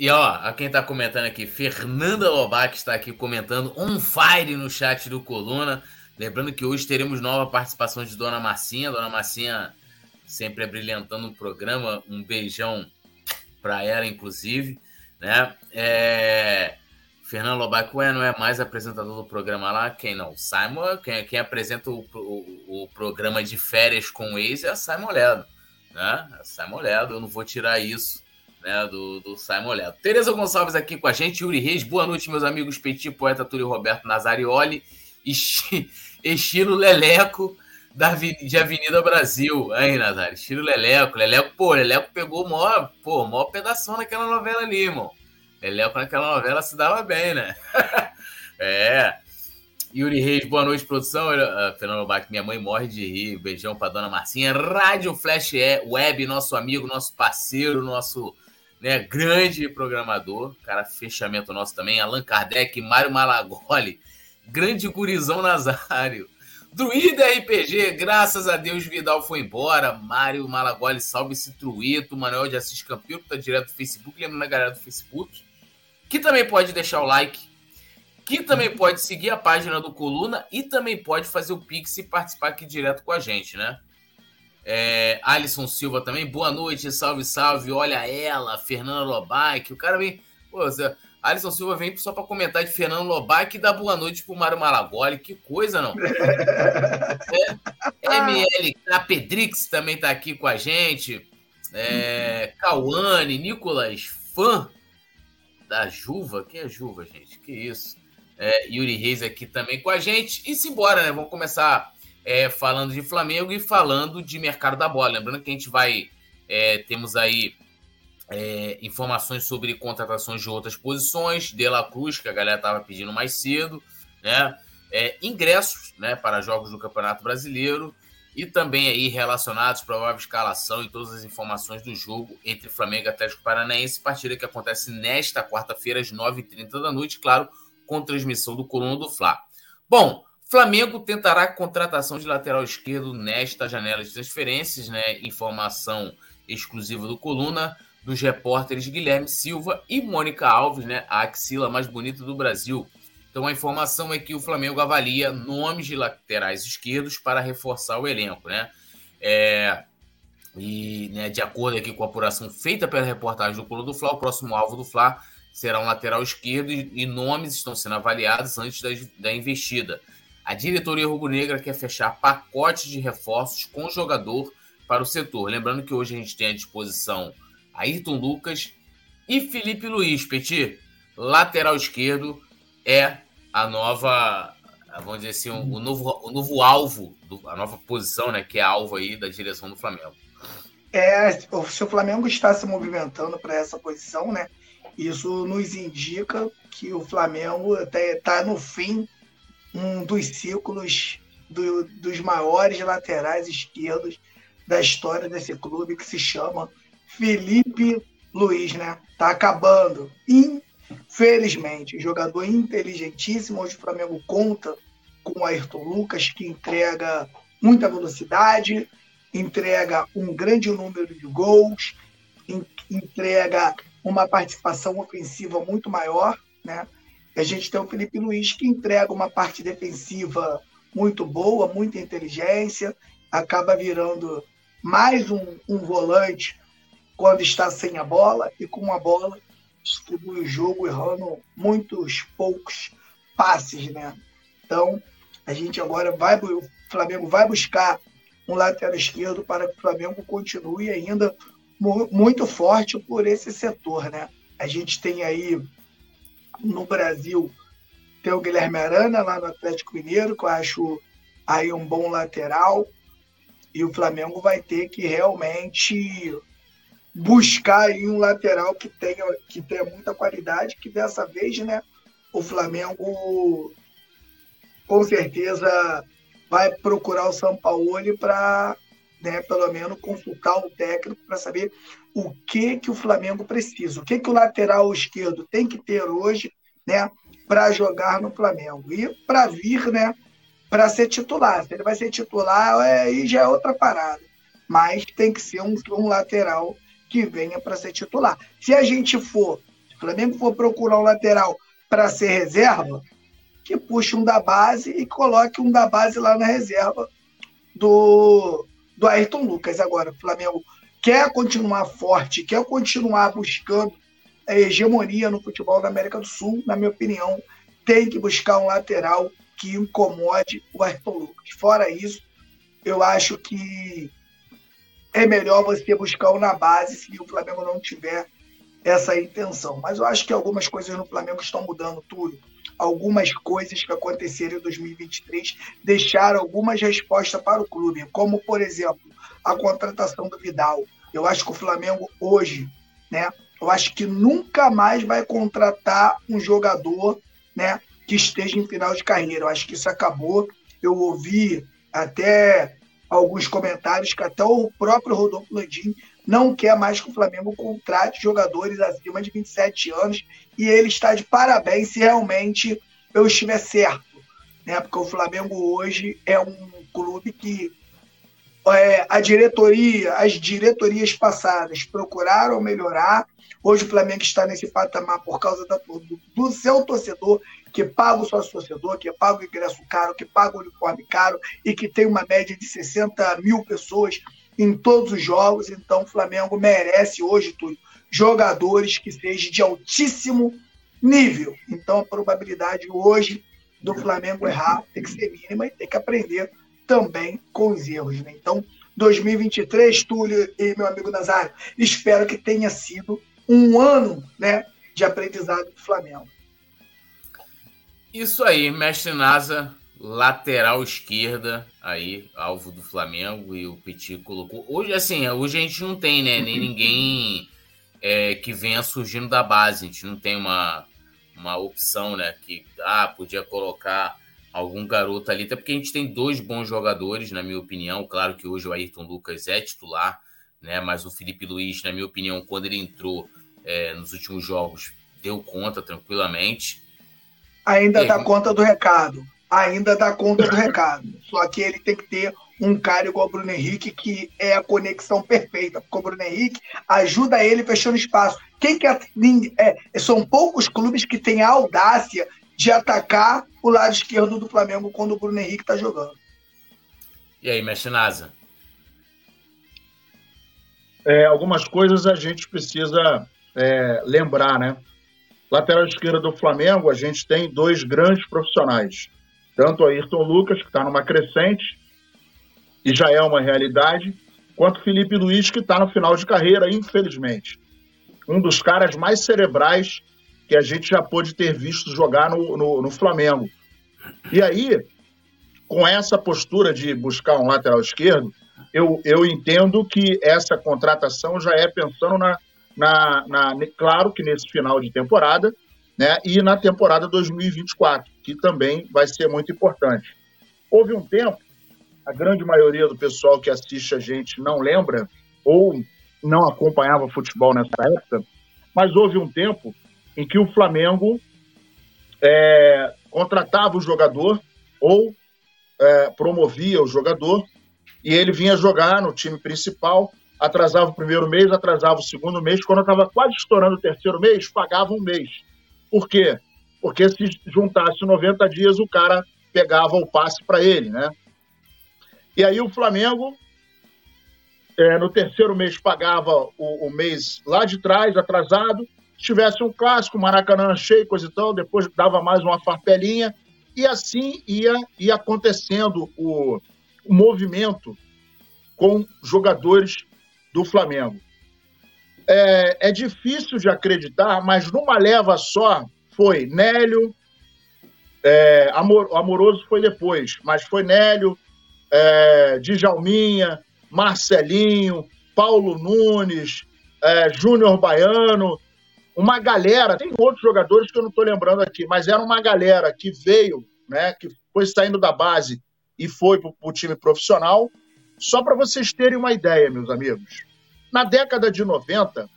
E ó, a quem tá comentando aqui, Fernanda Lobac está aqui comentando on fire no chat do Coluna. Lembrando que hoje teremos nova participação de Dona Marcinha. Dona Marcinha sempre brilhantando o programa. Um beijão para ela, inclusive. Né? É... Fernando Lobac ué, não é mais apresentador do programa lá. Quem não? Simon, quem, quem apresenta o, o, o, programa de férias com o ex é a Simon Ledo. Né? A Simon Ledo, eu não vou tirar isso né, do, do Simon Leto. Tereza Gonçalves aqui com a gente, Yuri Reis, boa noite, meus amigos Petit, poeta Túlio Roberto Nazarioli, estilo Leleco da, de Avenida Brasil. Aí, Nazário, estilo Leleco. Leleco, pô, Leleco pegou o maior, pô, maior pedaço naquela novela ali, irmão. Leleco naquela novela se dava bem, né? é. Yuri Reis, boa noite, produção. Uh, Fernando Bach, minha mãe morre de rir. Beijão pra dona Marcinha. Rádio Flash Web, nosso amigo, nosso parceiro, nosso né? Grande programador, cara, fechamento nosso também. Allan Kardec, Mário Malagoli, grande gurizão Nazário. Druida RPG, graças a Deus Vidal foi embora. Mário Malagoli, salve esse truito. Manuel de Assis Campilo, que tá direto do Facebook. Lembrando a galera do Facebook, que também pode deixar o like, que também pode seguir a página do Coluna e também pode fazer o Pix e participar aqui direto com a gente, né? É, Alisson Silva também, boa noite, salve, salve. Olha ela, Fernanda Lobac. O cara vem. Pô, Alisson Silva vem só para comentar de Fernando Lobac e dar boa noite pro Mário Malagoli. Que coisa, não? é, MLK Pedrix também tá aqui com a gente. É, Cauane, Nicolas, fã da Juva. Quem é Juva, gente? Que isso? É, Yuri Reis aqui também com a gente. E simbora, né? Vamos começar é, falando de Flamengo e falando de mercado da bola. Lembrando que a gente vai. É, temos aí é, informações sobre contratações de outras posições, De La Cruz, que a galera estava pedindo mais cedo, né? É, ingressos né, para jogos do Campeonato Brasileiro e também aí relacionados, provável escalação e todas as informações do jogo entre Flamengo e Atlético Paranaense, partida que acontece nesta quarta-feira às 9h30 da noite, claro, com transmissão do Coluna do Fla. Bom, Flamengo tentará contratação de lateral esquerdo nesta janela de transferências, né? Informação exclusiva do Coluna, dos repórteres Guilherme Silva e Mônica Alves, né? A axila mais bonita do Brasil. Então a informação é que o Flamengo avalia nomes de laterais esquerdos para reforçar o elenco, né? É, e né, de acordo aqui com a apuração feita pela reportagem do Coluna do Fla, o próximo alvo do Fla será um lateral esquerdo e, e nomes estão sendo avaliados antes da, da investida. A diretoria rubro-negra quer fechar pacote de reforços com jogador para o setor. Lembrando que hoje a gente tem à disposição Ayrton Lucas e Felipe Luiz. Petit, lateral esquerdo, é a nova, vamos dizer assim, o, novo, o novo alvo, a nova posição, né, que é alvo aí da direção do Flamengo. É, se o Flamengo está se movimentando para essa posição, né? Isso nos indica que o Flamengo está no fim um dos ciclos do, dos maiores laterais esquerdos da história desse clube, que se chama Felipe Luiz, né? Tá acabando. Infelizmente, jogador inteligentíssimo. Hoje o Flamengo conta com o Ayrton Lucas, que entrega muita velocidade, entrega um grande número de gols, entrega uma participação ofensiva muito maior, né? A gente tem o Felipe Luiz que entrega uma parte defensiva muito boa, muita inteligência, acaba virando mais um, um volante quando está sem a bola e com a bola distribui o jogo errando muitos poucos passes, né? Então, a gente agora vai, o Flamengo vai buscar um lateral esquerdo para que o Flamengo continue ainda muito forte por esse setor, né? A gente tem aí no Brasil tem o Guilherme Arana lá no Atlético Mineiro, que eu acho aí um bom lateral. E o Flamengo vai ter que realmente buscar aí um lateral que tenha, que tenha muita qualidade, que dessa vez, né, o Flamengo com certeza vai procurar o São Paulo para, né, pelo menos consultar o técnico para saber o que que o Flamengo precisa, o que que o lateral esquerdo tem que ter hoje, né, para jogar no Flamengo e para vir, né, para ser titular. Se ele vai ser titular, é, aí já é outra parada. Mas tem que ser um, um lateral que venha para ser titular. Se a gente for o Flamengo for procurar um lateral para ser reserva, que puxe um da base e coloque um da base lá na reserva do, do Ayrton Lucas. Agora, o Flamengo quer continuar forte, quer continuar buscando a hegemonia no futebol da América do Sul, na minha opinião, tem que buscar um lateral que incomode o Ayrton Lucas. Fora isso, eu acho que é melhor você buscar um na base se o Flamengo não tiver essa intenção. Mas eu acho que algumas coisas no Flamengo estão mudando tudo. Algumas coisas que aconteceram em 2023 deixaram algumas respostas para o clube, como, por exemplo, a contratação do Vidal. Eu acho que o Flamengo hoje, né, eu acho que nunca mais vai contratar um jogador né, que esteja em final de carreira. Eu acho que isso acabou. Eu ouvi até alguns comentários que até o próprio Rodolfo Landim não quer mais que o Flamengo contrate jogadores acima de 27 anos e ele está de parabéns se realmente eu estiver certo. Né? Porque o Flamengo hoje é um clube que é, a diretoria, as diretorias passadas procuraram melhorar. Hoje o Flamengo está nesse patamar por causa da, do, do seu torcedor, que paga o sócio torcedor, que paga o ingresso caro, que paga o uniforme caro e que tem uma média de 60 mil pessoas em todos os jogos. Então o Flamengo merece hoje tudo jogadores que sejam de altíssimo nível. Então a probabilidade hoje do Flamengo errar tem que ser mínima e tem que aprender também com os erros. Né? Então, 2023, Túlio e meu amigo Nazário, espero que tenha sido um ano né, de aprendizado do Flamengo. Isso aí, mestre Nasa, lateral esquerda, aí, alvo do Flamengo, e o Petit colocou. Hoje, assim, hoje a gente não tem, né? Nem ninguém é, que venha surgindo da base. A gente não tem uma, uma opção, né? Que ah, podia colocar algum garoto ali, até porque a gente tem dois bons jogadores, na minha opinião. Claro que hoje o Ayrton Lucas é titular, né? Mas o Felipe Luiz, na minha opinião, quando ele entrou é, nos últimos jogos, deu conta tranquilamente. Ainda dá conta do recado. Ainda dá conta do recado. Só que ele tem que ter um cara igual o Bruno Henrique, que é a conexão perfeita, porque o Bruno Henrique ajuda ele fechando espaço. Quem quer. É, são poucos clubes que têm a audácia de atacar o lado esquerdo do Flamengo quando o Bruno Henrique está jogando. E aí, mestre Nasa? É, algumas coisas a gente precisa é, lembrar, né? Lateral esquerda do Flamengo, a gente tem dois grandes profissionais. Tanto o Ayrton Lucas, que está numa crescente, e já é uma realidade, quanto o Felipe Luiz, que está no final de carreira, infelizmente. Um dos caras mais cerebrais que a gente já pôde ter visto jogar no, no, no Flamengo. E aí, com essa postura de buscar um lateral esquerdo, eu, eu entendo que essa contratação já é pensando na, na, na, Claro que nesse final de temporada, né? E na temporada 2024, que também vai ser muito importante. Houve um tempo, a grande maioria do pessoal que assiste a gente não lembra, ou não acompanhava futebol nessa época, mas houve um tempo em que o Flamengo é, contratava o jogador ou é, promovia o jogador e ele vinha jogar no time principal, atrasava o primeiro mês, atrasava o segundo mês, quando estava quase estourando o terceiro mês, pagava um mês. Por quê? Porque se juntasse 90 dias, o cara pegava o passe para ele, né? E aí o Flamengo, é, no terceiro mês, pagava o, o mês lá de trás, atrasado, se tivesse um clássico, Maracanã cheio, coisa e tal, depois dava mais uma farpelinha, e assim ia, ia acontecendo o, o movimento com jogadores do Flamengo. É, é, difícil de acreditar, mas numa leva só foi Nélio, é, Amor, Amoroso foi depois, mas foi Nélio, é, Djalminha, Marcelinho, Paulo Nunes, é, Júnior Baiano, uma galera, tem outros jogadores que eu não estou lembrando aqui, mas era uma galera que veio, né, que foi saindo da base e foi para o time profissional. Só para vocês terem uma ideia, meus amigos. Na década de 90,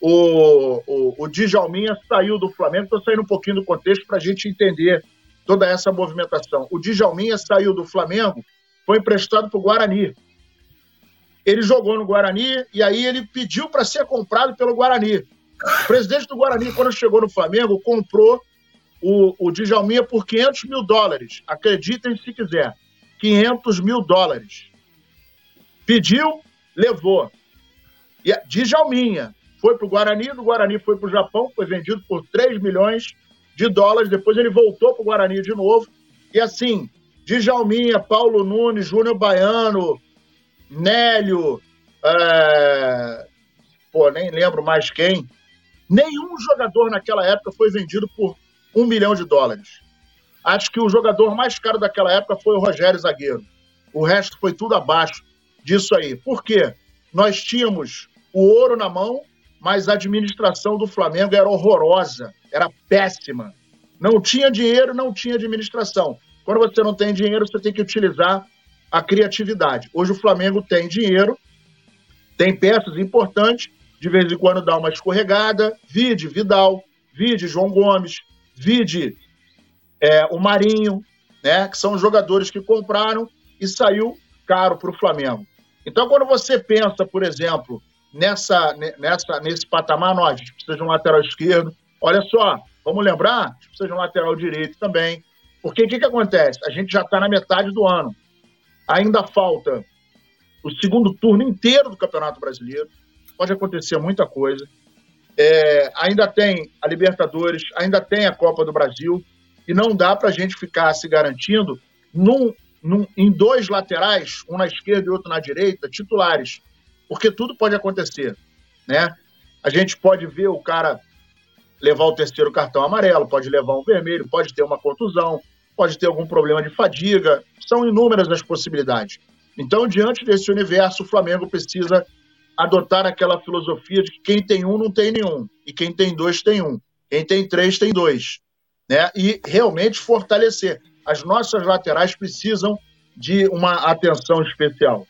o, o, o Djalminha saiu do Flamengo, estou saindo um pouquinho do contexto para a gente entender toda essa movimentação. O Djalminha saiu do Flamengo, foi emprestado para o Guarani. Ele jogou no Guarani e aí ele pediu para ser comprado pelo Guarani. O presidente do Guarani, quando chegou no Flamengo, comprou o, o Djalminha por 500 mil dólares. Acreditem se quiser. 500 mil dólares. Pediu, levou. E Djalminha foi para o Guarani, do Guarani foi para o Japão, foi vendido por 3 milhões de dólares. Depois ele voltou para o Guarani de novo. E assim, Djalminha, Paulo Nunes, Júnior Baiano, Nélio, é... pô, nem lembro mais quem. Nenhum jogador naquela época foi vendido por um milhão de dólares. Acho que o jogador mais caro daquela época foi o Rogério Zagueiro. O resto foi tudo abaixo disso aí. Por quê? Nós tínhamos o ouro na mão, mas a administração do Flamengo era horrorosa, era péssima. Não tinha dinheiro, não tinha administração. Quando você não tem dinheiro, você tem que utilizar a criatividade. Hoje o Flamengo tem dinheiro, tem peças importantes, de vez em quando dá uma escorregada, vide Vidal, vide João Gomes, vide é, o Marinho, né, que são jogadores que compraram e saiu caro para o Flamengo. Então, quando você pensa, por exemplo, nessa, nessa, nesse patamar, nós, a gente precisa de um lateral esquerdo. Olha só, vamos lembrar, a gente precisa de um lateral direito também. Porque o que, que acontece? A gente já está na metade do ano. Ainda falta o segundo turno inteiro do Campeonato Brasileiro. Pode acontecer muita coisa. É, ainda tem a Libertadores, ainda tem a Copa do Brasil. E não dá para a gente ficar se garantindo num, num, em dois laterais, um na esquerda e outro na direita, titulares. Porque tudo pode acontecer. Né? A gente pode ver o cara levar o terceiro cartão amarelo, pode levar um vermelho, pode ter uma contusão, pode ter algum problema de fadiga. São inúmeras as possibilidades. Então, diante desse universo, o Flamengo precisa adotar aquela filosofia de que quem tem um não tem nenhum, e quem tem dois tem um, quem tem três tem dois. Né? E realmente fortalecer. As nossas laterais precisam de uma atenção especial.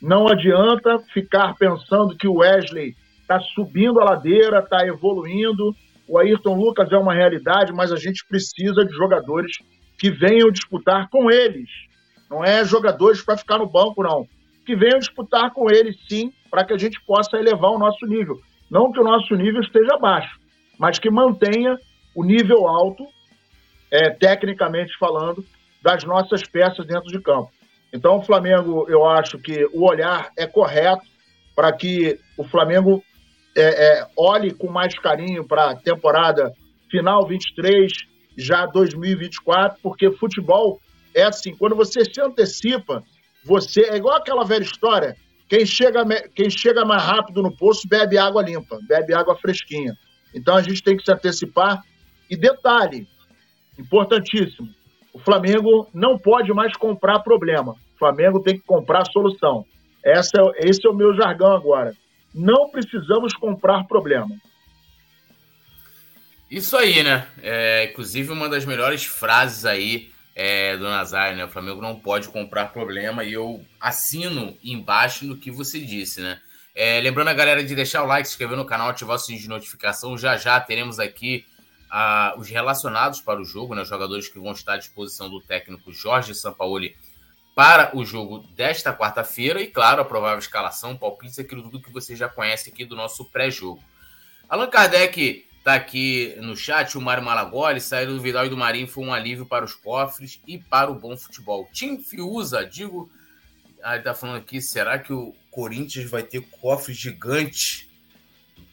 Não adianta ficar pensando que o Wesley está subindo a ladeira, está evoluindo. O Ayrton Lucas é uma realidade, mas a gente precisa de jogadores que venham disputar com eles. Não é jogadores para ficar no banco, não. Que venham disputar com eles, sim, para que a gente possa elevar o nosso nível. Não que o nosso nível esteja baixo, mas que mantenha o nível alto, é, tecnicamente falando, das nossas peças dentro de campo. Então, o Flamengo, eu acho que o olhar é correto para que o Flamengo é, é, olhe com mais carinho para a temporada final 23 já 2024, porque futebol é assim, quando você se antecipa, você é igual aquela velha história, quem chega, quem chega mais rápido no poço bebe água limpa, bebe água fresquinha. Então a gente tem que se antecipar. E detalhe, importantíssimo, o Flamengo não pode mais comprar problema. O Flamengo tem que comprar solução. Essa é, esse é o meu jargão agora. Não precisamos comprar problema. Isso aí, né? É, inclusive, uma das melhores frases aí é, do Nazário, né? O Flamengo não pode comprar problema e eu assino embaixo no que você disse, né? É, lembrando a galera de deixar o like, se inscrever no canal, ativar o sininho de notificação. Já já teremos aqui ah, os relacionados para o jogo, né? Os jogadores que vão estar à disposição do técnico Jorge Sampaoli para o jogo desta quarta-feira e, claro, a provável escalação, palpites, aquilo tudo que você já conhece aqui do nosso pré-jogo. Allan Kardec Tá aqui no chat o Mário Malagoli, saída do Vidal e do Marinho foi um alívio para os cofres e para o bom futebol. Tim Fiuza, digo, ah, ele tá falando aqui, será que o Corinthians vai ter cofres gigantes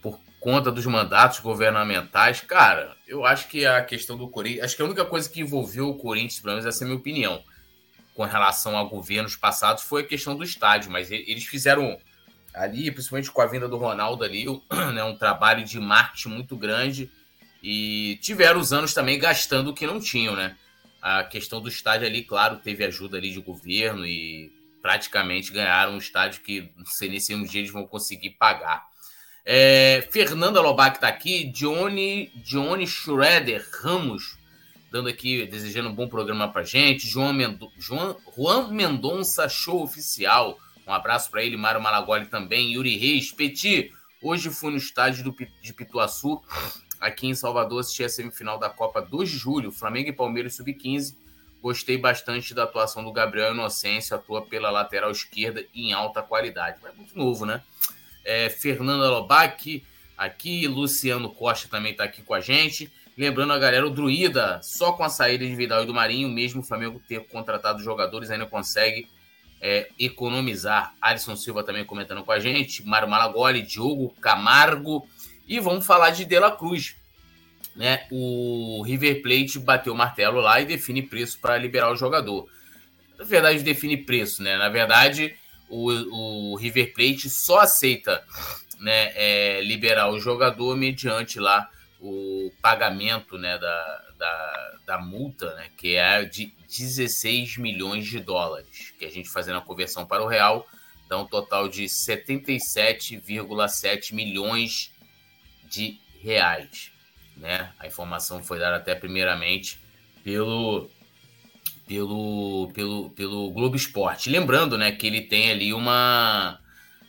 por conta dos mandatos governamentais? Cara, eu acho que a questão do Corinthians, acho que a única coisa que envolveu o Corinthians, pelo menos essa é a minha opinião, com relação a governos passados foi a questão do estádio, mas eles fizeram ali, principalmente com a vinda do Ronaldo ali, né, um trabalho de marketing muito grande e tiveram os anos também gastando o que não tinham, né? A questão do estádio ali, claro, teve ajuda ali de governo e praticamente ganharam um estádio que não sei nem se um dia eles vão conseguir pagar. É, Fernanda Lobac está aqui, Johnny, Johnny Schroeder Ramos, dando aqui, desejando um bom programa pra gente. João Mendo, João, Juan Mendonça Show Oficial. Um abraço para ele, Mário Malagoli também, Yuri Reis, Petit. Hoje fui no estádio de Pituaçu, aqui em Salvador, assisti a semifinal da Copa 2 de julho, Flamengo e Palmeiras Sub-15. Gostei bastante da atuação do Gabriel Inocêncio, atua pela lateral esquerda em alta qualidade. Mas é muito novo, né? É, Fernanda aqui. Luciano Costa também está aqui com a gente. Lembrando a galera, o Druida, só com a saída de Vidal e do Marinho, mesmo o Flamengo ter contratado jogadores, ainda consegue é, economizar. Alisson Silva também comentando com a gente, Mário Malagoli, Diogo Camargo. E vamos falar de De La Cruz. Né? O River Plate bateu o martelo lá e define preço para liberar o jogador. Na verdade, define preço, né? Na verdade, o, o River Plate só aceita né, é, liberar o jogador mediante lá o pagamento né, da, da, da multa, né, que é de 16 milhões de dólares, que a gente fazendo a conversão para o real dá um total de 77,7 milhões de reais. Né? A informação foi dada até primeiramente pelo pelo, pelo, pelo Globo Esporte. Lembrando né, que ele tem ali uma,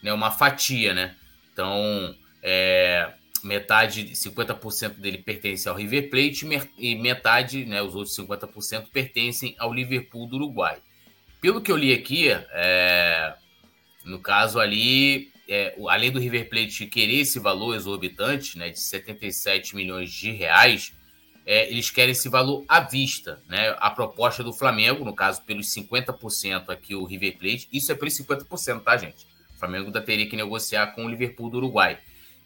né, uma fatia, né? Então, é, metade, 50% dele pertence ao River Plate e metade, né, os outros 50% pertencem ao Liverpool do Uruguai. Pelo que eu li aqui, é, no caso ali, é, além do River Plate querer esse valor exorbitante, né, de 77 milhões de reais, é, eles querem esse valor à vista, né? A proposta do Flamengo, no caso, pelos 50% aqui o River Plate, isso é pelos 50%, tá, gente? O Flamengo ainda teria que negociar com o Liverpool do Uruguai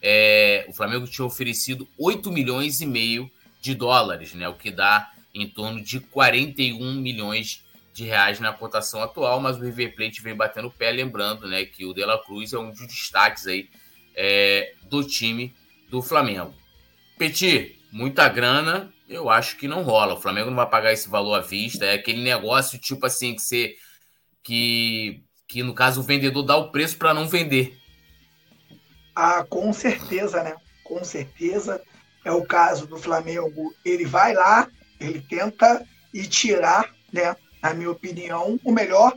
é, o Flamengo tinha oferecido 8 milhões e meio de dólares, né, o que dá em torno de 41 milhões de reais na cotação atual, mas o River Plate vem batendo o pé, lembrando né, que o De La Cruz é um dos destaques aí, é, do time do Flamengo. Petit, muita grana, eu acho que não rola. O Flamengo não vai pagar esse valor à vista. É aquele negócio tipo assim que você. Que, que no caso o vendedor dá o preço para não vender. Ah, com certeza, né? Com certeza. É o caso do Flamengo. Ele vai lá, ele tenta e tirar, né? Na minha opinião, o melhor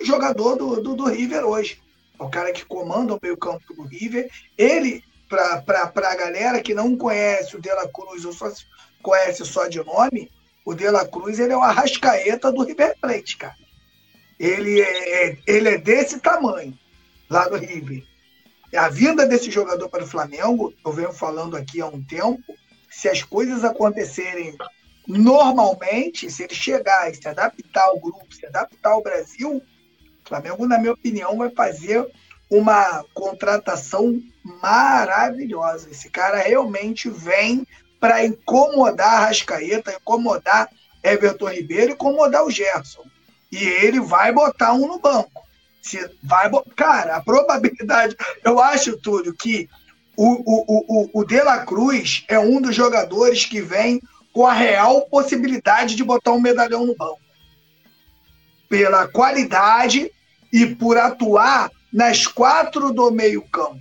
jogador do, do, do River hoje. É o cara que comanda o meio-campo do River. Ele, para a galera que não conhece o De La Cruz ou só conhece só de nome, o De La Cruz ele é o arrascaeta do River Plate, cara. Ele é, ele é desse tamanho lá do River. A vinda desse jogador para o Flamengo, eu venho falando aqui há um tempo, se as coisas acontecerem normalmente, se ele chegar e se adaptar ao grupo, se adaptar ao Brasil, o Flamengo, na minha opinião, vai fazer uma contratação maravilhosa. Esse cara realmente vem para incomodar a Rascaeta, incomodar Everton Ribeiro, incomodar o Gerson. E ele vai botar um no banco. Se vai, cara, a probabilidade. Eu acho, Túlio, que o, o, o, o De La Cruz é um dos jogadores que vem com a real possibilidade de botar um medalhão no banco. Pela qualidade e por atuar nas quatro do meio-campo.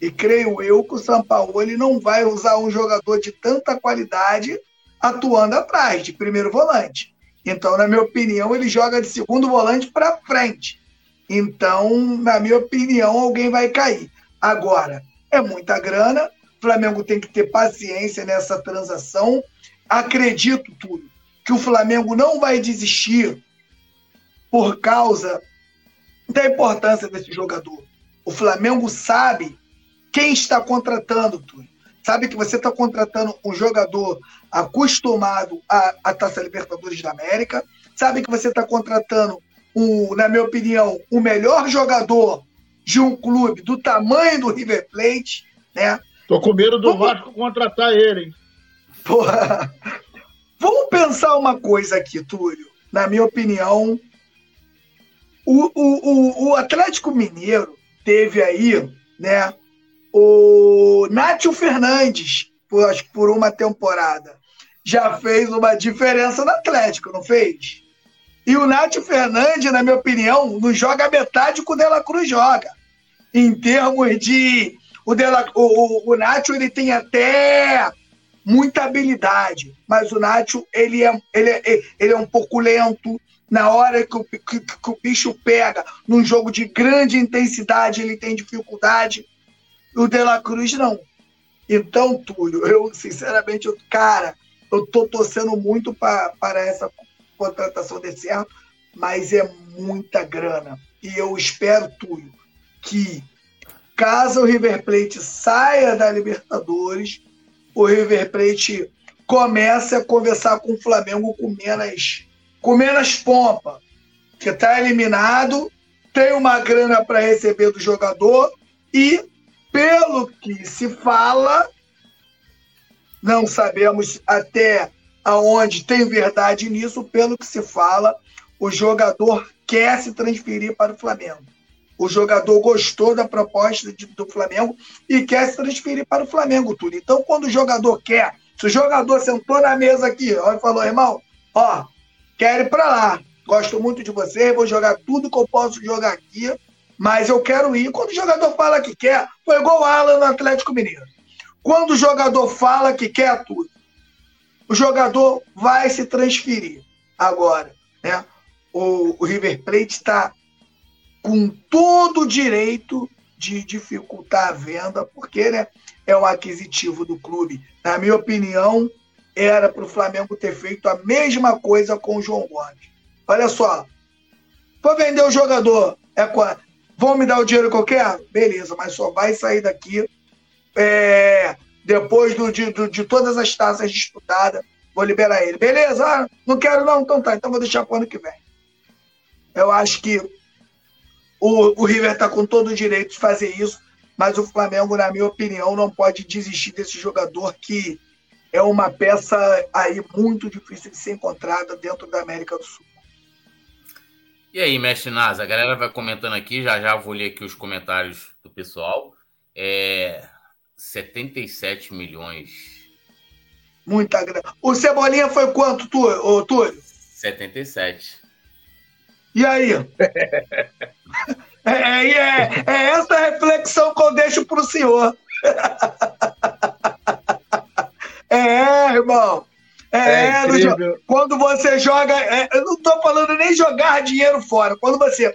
E creio eu que o ele não vai usar um jogador de tanta qualidade atuando atrás, de primeiro volante. Então, na minha opinião, ele joga de segundo volante para frente. Então, na minha opinião, alguém vai cair. Agora, é muita grana, o Flamengo tem que ter paciência nessa transação. Acredito tudo que o Flamengo não vai desistir por causa da importância desse jogador. O Flamengo sabe quem está contratando, tudo. Sabe que você está contratando um jogador acostumado à, à Taça Libertadores da América. Sabe que você está contratando o, na minha opinião, o melhor jogador de um clube do tamanho do River Plate, né? Tô com medo do Vamos... Vasco contratar ele, hein? Porra. Vamos pensar uma coisa aqui, Túlio. Na minha opinião, o, o, o, Atlético Mineiro teve aí, né, o Nátio Fernandes, por, acho que por uma temporada. Já fez uma diferença no Atlético, não fez? E o Nátio Fernandes, na minha opinião, não joga metade que o Dela Cruz joga. Em termos de. O, Dela, o, o, o ele tem até muita habilidade, mas o Nátio ele é, ele é, ele é um pouco lento. Na hora que o, que, que o bicho pega, num jogo de grande intensidade, ele tem dificuldade. O De La Cruz não. Então, Túlio, eu, sinceramente, eu, cara, eu tô torcendo muito para essa contratação dê certo, mas é muita grana. E eu espero, Túlio, que caso o River Plate saia da Libertadores, o River Plate comece a conversar com o Flamengo com menos, com menos pompa, que está eliminado, tem uma grana para receber do jogador e, pelo que se fala, não sabemos até aonde tem verdade nisso, pelo que se fala, o jogador quer se transferir para o Flamengo. O jogador gostou da proposta de, do Flamengo e quer se transferir para o Flamengo, tudo. Então, quando o jogador quer, se o jogador sentou na mesa aqui ó, e falou, irmão, ó, quero ir para lá, gosto muito de você, vou jogar tudo que eu posso jogar aqui, mas eu quero ir. Quando o jogador fala que quer, foi igual o Alan no Atlético Mineiro. Quando o jogador fala que quer tudo, o jogador vai se transferir. Agora, né? O, o River Plate está com todo o direito de dificultar a venda, porque né, é o aquisitivo do clube. Na minha opinião, era para o Flamengo ter feito a mesma coisa com o João Gomes. Olha só, vou vender o jogador, é quanto? Vão me dar o dinheiro que eu quero? Beleza, mas só vai sair daqui é, depois do, de, do, de todas as taças disputadas. Vou liberar ele. Beleza? Ah, não quero não? Então tá, então vou deixar para o ano que vem. Eu acho que o, o River está com todo o direito de fazer isso, mas o Flamengo, na minha opinião, não pode desistir desse jogador que é uma peça aí muito difícil de ser encontrada dentro da América do Sul. E aí, mestre Nasa, a galera vai comentando aqui, já já vou ler aqui os comentários do pessoal. É 77 milhões. Muita grana. O Cebolinha foi quanto, Túlio? 77. E aí? É, é, é, é essa reflexão que eu deixo para o senhor. É, irmão. É, é quando você joga. É, eu não estou falando nem jogar dinheiro fora. Quando você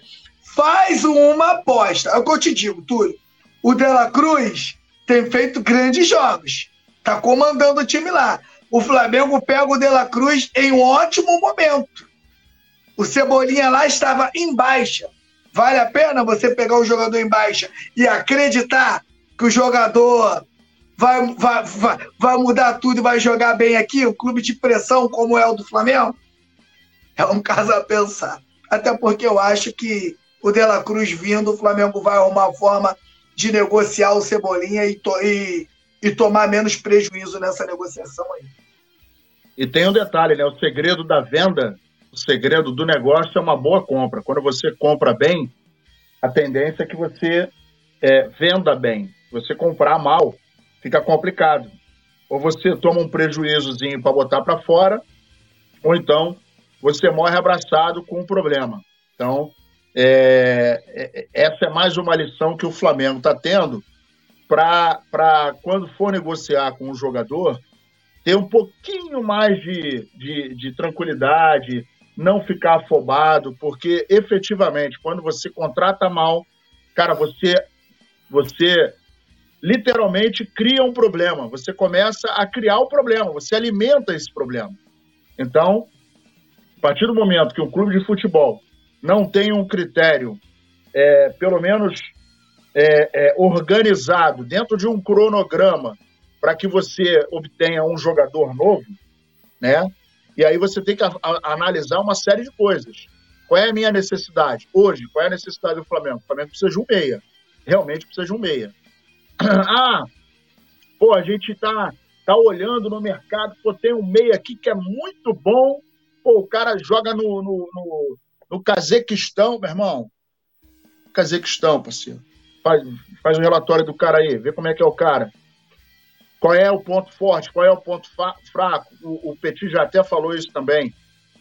faz uma aposta, é o que eu te digo, Túlio. O Dela Cruz tem feito grandes jogos. Está comandando o time lá. O Flamengo pega o Dela Cruz em um ótimo momento. O Cebolinha lá estava em baixa. Vale a pena você pegar o jogador em baixa e acreditar que o jogador vai, vai, vai, vai mudar tudo e vai jogar bem aqui? Um clube de pressão como é o do Flamengo? É um caso a pensar. Até porque eu acho que o De La Cruz vindo, o Flamengo vai arrumar forma de negociar o Cebolinha e, to e, e tomar menos prejuízo nessa negociação aí. E tem um detalhe, né? O segredo da venda o segredo do negócio é uma boa compra. Quando você compra bem, a tendência é que você é, venda bem. Você comprar mal, fica complicado. Ou você toma um prejuízozinho para botar para fora, ou então você morre abraçado com um problema. Então, é, é, essa é mais uma lição que o Flamengo está tendo para quando for negociar com o jogador, ter um pouquinho mais de, de, de tranquilidade, não ficar afobado, porque efetivamente, quando você contrata mal, cara, você, você literalmente cria um problema, você começa a criar o um problema, você alimenta esse problema. Então, a partir do momento que o clube de futebol não tem um critério, é, pelo menos é, é, organizado, dentro de um cronograma, para que você obtenha um jogador novo, né? E aí você tem que a, a, analisar uma série de coisas. Qual é a minha necessidade? Hoje, qual é a necessidade do Flamengo? O Flamengo precisa de um meia. Realmente precisa de um meia. Ah, pô, a gente tá, tá olhando no mercado, pô, tem um meia aqui que é muito bom. Pô, o cara joga no, no, no, no Cazequistão, meu irmão. Cazequistão, parceiro. Faz, faz um relatório do cara aí, vê como é que é o cara. Qual é o ponto forte? Qual é o ponto fraco? O, o Petit já até falou isso também.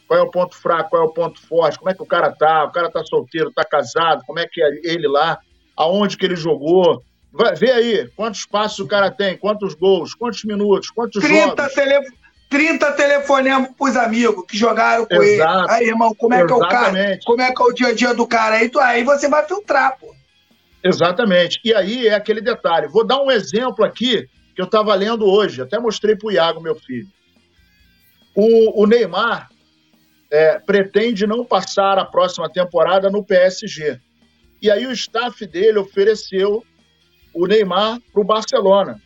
Qual é o ponto fraco? Qual é o ponto forte? Como é que o cara tá? O cara tá solteiro, tá casado? Como é que é ele lá? Aonde que ele jogou? Vai, vê aí quantos passos o cara tem, quantos gols, quantos minutos, quantos 30 jogos. Tele... 30 telefonemas pros amigos que jogaram com Exato. ele. Aí, irmão, como é Exatamente. que é o cara? Como é que é o dia a dia do cara aí? Tu, aí você vai filtrar, pô. Exatamente. E aí é aquele detalhe. Vou dar um exemplo aqui que eu estava lendo hoje, até mostrei para o Iago, meu filho. O, o Neymar é, pretende não passar a próxima temporada no PSG. E aí o staff dele ofereceu o Neymar para o Barcelona.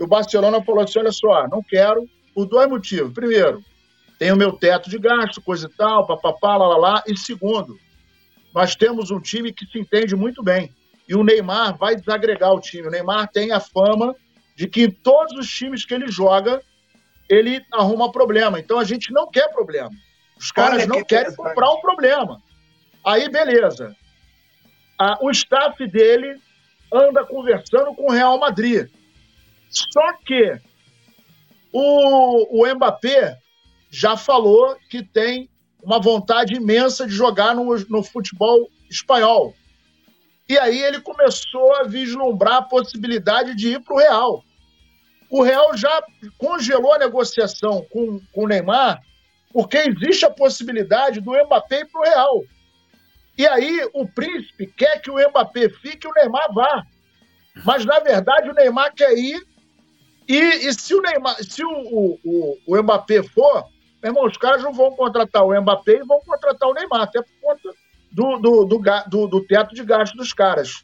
E o Barcelona falou assim: olha só, não quero, por dois motivos. Primeiro, tem o meu teto de gasto, coisa e tal, papapá, lá, lá, lá. E segundo, nós temos um time que se entende muito bem. E o Neymar vai desagregar o time. O Neymar tem a fama de que em todos os times que ele joga, ele arruma problema. Então a gente não quer problema. Os caras Olha não que querem comprar um problema. Aí, beleza. Ah, o staff dele anda conversando com o Real Madrid. Só que o, o Mbappé já falou que tem uma vontade imensa de jogar no, no futebol espanhol. E aí ele começou a vislumbrar a possibilidade de ir para o Real. O Real já congelou a negociação com, com o Neymar, porque existe a possibilidade do Mbappé ir para o Real. E aí o príncipe quer que o Mbappé fique e o Neymar vá. Mas, na verdade, o Neymar quer ir. E, e se o Neymar, se o, o, o, o Mbappé for, meu irmão, os caras não vão contratar o Mbappé e vão contratar o Neymar, até por conta do, do, do, do, do teto de gasto dos caras.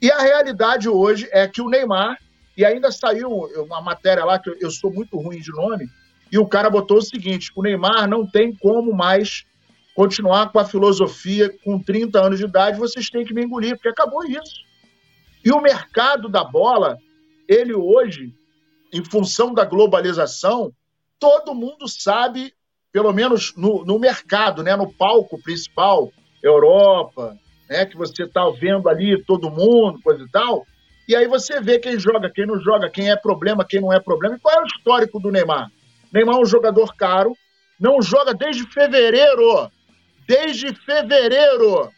E a realidade hoje é que o Neymar, e ainda saiu uma matéria lá, que eu, eu sou muito ruim de nome, e o cara botou o seguinte: o Neymar não tem como mais continuar com a filosofia com 30 anos de idade, vocês têm que me engolir, porque acabou isso. E o mercado da bola, ele hoje, em função da globalização, todo mundo sabe, pelo menos no, no mercado, né, no palco principal, Europa, né, que você está vendo ali todo mundo, coisa e tal, e aí você vê quem joga, quem não joga, quem é problema, quem não é problema. E qual é o histórico do Neymar? Neymar é um jogador caro, não joga desde fevereiro. Desde fevereiro.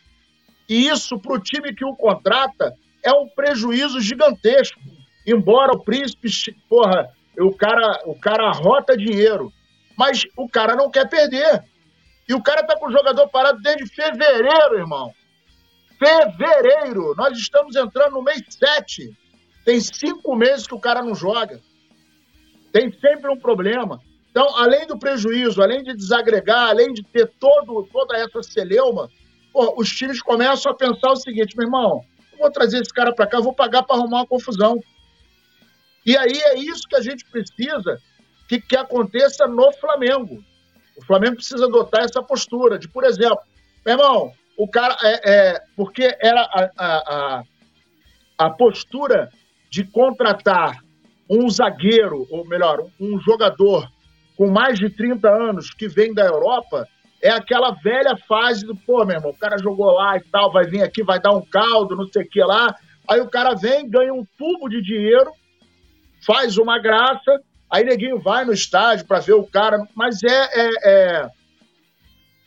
E isso, para o time que o contrata, é um prejuízo gigantesco. Embora o príncipe, porra, o cara, o cara rota dinheiro, mas o cara não quer perder. E o cara tá com o jogador parado desde fevereiro, irmão. Fevereiro! Nós estamos entrando no mês 7. Tem cinco meses que o cara não joga. Tem sempre um problema. Então, além do prejuízo, além de desagregar, além de ter todo, toda essa celeuma, os times começam a pensar o seguinte, meu irmão, vou trazer esse cara para cá, vou pagar para arrumar uma confusão. E aí é isso que a gente precisa que, que aconteça no Flamengo. O Flamengo precisa adotar essa postura de, por exemplo, meu irmão, o cara é, é porque era a, a, a, postura de contratar um zagueiro, ou melhor, um jogador com mais de 30 anos que vem da Europa, é aquela velha fase do, pô, meu irmão, o cara jogou lá e tal, vai vir aqui, vai dar um caldo, não sei o que lá. Aí o cara vem, ganha um tubo de dinheiro, faz uma graça, aí neguinho vai no estádio para ver o cara, mas é, é, é,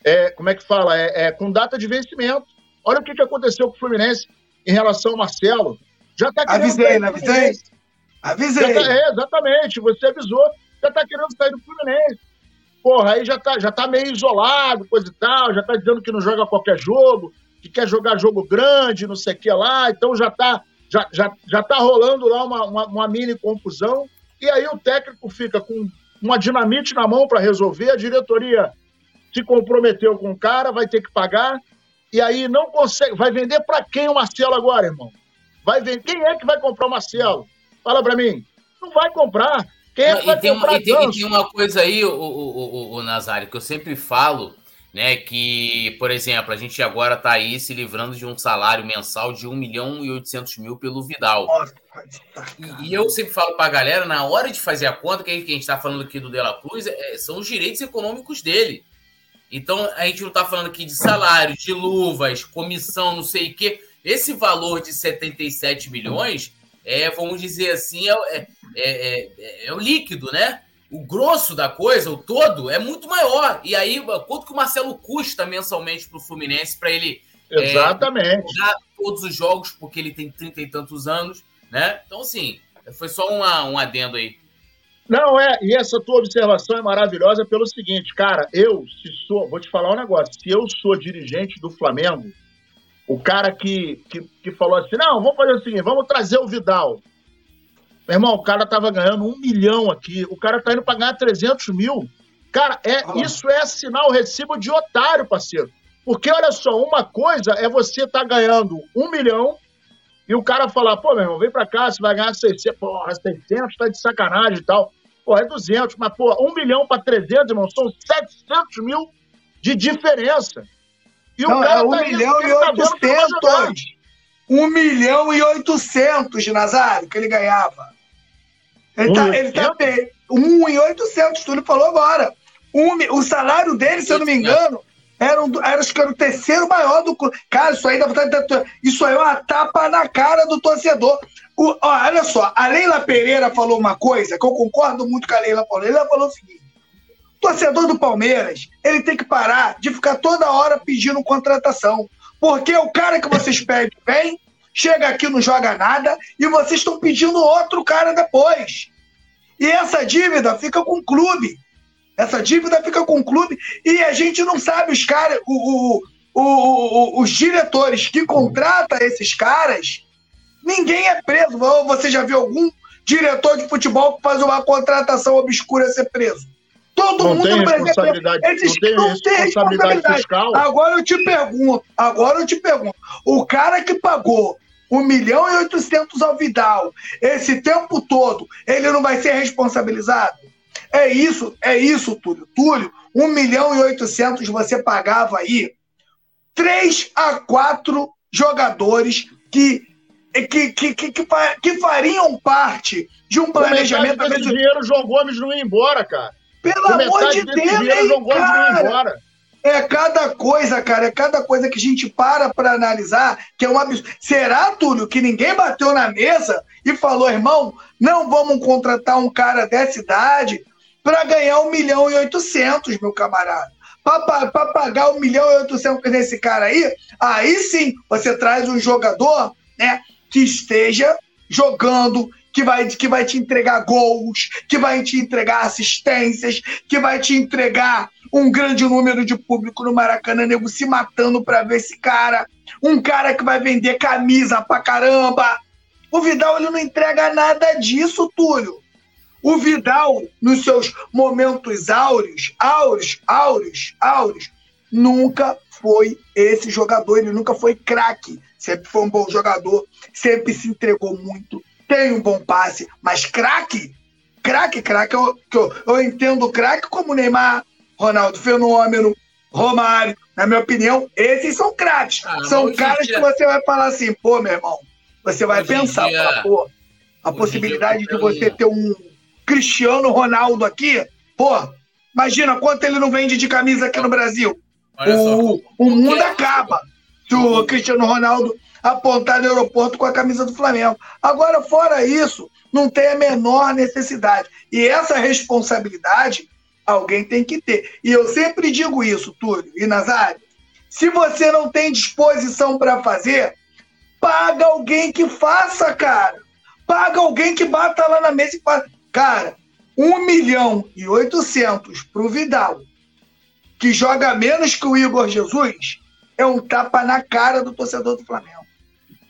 é, como é que fala? É, é, com data de vencimento. Olha o que, que aconteceu com o Fluminense em relação ao Marcelo. Já tá querendo Avisei, não avisei? Avisei. Tá, é, exatamente, você avisou. Já tá querendo sair do Fluminense porra, aí já tá, já tá meio isolado, coisa e tal, já tá dizendo que não joga qualquer jogo, que quer jogar jogo grande, não sei o que lá, então já tá, já, já, já tá rolando lá uma, uma, uma mini confusão, e aí o técnico fica com uma dinamite na mão para resolver, a diretoria se comprometeu com o cara, vai ter que pagar, e aí não consegue, vai vender para quem o Marcelo agora, irmão? Vai vender, quem é que vai comprar o Marcelo? Fala para mim. Não vai comprar. Quem é e, tem uma, e, tem, e, tem, uma coisa aí, o, o, o, o Nazário, que eu sempre falo, né? Que, por exemplo, a gente agora está aí se livrando de um salário mensal de 1 milhão e 800 mil pelo Vidal. E, e, eu sempre falo para a galera, na hora de fazer a conta, que a gente está falando aqui do De La Cruz, é, são os direitos econômicos dele. Então, a gente não está falando aqui de salário, de luvas, comissão, não sei o quê. Esse valor de 77 milhões é, vamos dizer assim, é, é, é, é, o líquido, né? O grosso da coisa, o todo, é muito maior. E aí, quanto que o Marcelo custa mensalmente para o Fluminense para ele Exatamente. jogar todos os jogos, porque ele tem trinta e tantos anos, né? Então, assim, foi só uma, um adendo aí. Não, é, e essa tua observação é maravilhosa pelo seguinte, cara, eu, se sou, vou te falar um negócio, se eu sou dirigente do Flamengo, o cara que, que, que falou assim: não, vamos fazer o seguinte, vamos trazer o Vidal. Meu irmão, o cara tava ganhando um milhão aqui, o cara tá indo pagar 300 mil. Cara, é, isso é assinar o recibo de otário, parceiro. Porque olha só, uma coisa é você tá ganhando um milhão E o cara falar, pô, meu irmão, vem pra cá, você vai ganhar 600, porra, 600 tá de sacanagem e tal. Pô, é 200, mas, pô, 1 milhão pra 300, irmão, são 700 mil de diferença. E Não, o cara é 1 tá milhão e 800. Tá 1 milhão e 800, Nazário, que ele ganhava. Ele tá, ele tá 1 e 800, tu falou agora. Um, o salário dele, se eu não me engano, era, um, era, acho que era o terceiro maior do. Cara, isso aí dá vontade de, Isso aí é uma tapa na cara do torcedor. O, ó, olha só, a Leila Pereira falou uma coisa que eu concordo muito com a Leila falou. Ela falou o seguinte: torcedor do Palmeiras, ele tem que parar de ficar toda hora pedindo contratação. Porque o cara que vocês pedem vem, chega aqui não joga nada e vocês estão pedindo outro cara depois. E essa dívida fica com o clube. Essa dívida fica com o clube e a gente não sabe os caras, o, o, o, os diretores que contratam esses caras, ninguém é preso. Você já viu algum diretor de futebol que faz uma contratação obscura ser preso? Todo não mundo tem responsabilidade, Eles não tem, não tem responsabilidade, responsabilidade fiscal. Agora eu te pergunto, agora eu te pergunto, o cara que pagou 1 milhão e 800 ao Vidal, esse tempo todo, ele não vai ser responsabilizado? É isso, é isso, Túlio. Túlio, 1 milhão e 800 você pagava aí 3 a 4 jogadores que, que, que, que, que, fariam parte de um planejamento. Como é dinheiro, João Gomes não ia embora, cara. Pelo amor de Deus, dinheiro, Gomes cara. É cada coisa, cara, é cada coisa que a gente para para analisar, que é um absurdo. Será, Túlio, que ninguém bateu na mesa e falou, irmão, não vamos contratar um cara dessa idade para ganhar um milhão e oitocentos, meu camarada? Para pagar um milhão e oitocentos nesse cara aí, aí sim você traz um jogador né, que esteja jogando, que vai, que vai te entregar gols, que vai te entregar assistências, que vai te entregar um grande número de público no Maracanã, nego se matando para ver esse cara. Um cara que vai vender camisa pra caramba. O Vidal ele não entrega nada disso, Túlio. O Vidal, nos seus momentos áureos, áureos, áureos, áureos, nunca foi esse jogador, ele nunca foi craque. Sempre foi um bom jogador, sempre se entregou muito, tem um bom passe, mas craque, craque, craque, eu, eu, eu entendo craque como Neymar, Ronaldo Fenômeno, Romário. Na minha opinião, esses são craques. Ah, são caras dia... que você vai falar assim, pô, meu irmão, você vai hoje pensar, dia... fala, pô, a hoje possibilidade de você ter um Cristiano Ronaldo aqui, pô, imagina quanto ele não vende de camisa aqui no Brasil. o, o mundo acaba se o Cristiano Ronaldo apontar no aeroporto com a camisa do Flamengo. Agora, fora isso, não tem a menor necessidade. E essa responsabilidade alguém tem que ter. E eu sempre digo isso, Túlio e Nazário. Se você não tem disposição para fazer, paga alguém que faça, cara. Paga alguém que bata lá na mesa e faça. Cara, 1 milhão e 800 para o Vidal, que joga menos que o Igor Jesus, é um tapa na cara do torcedor do Flamengo.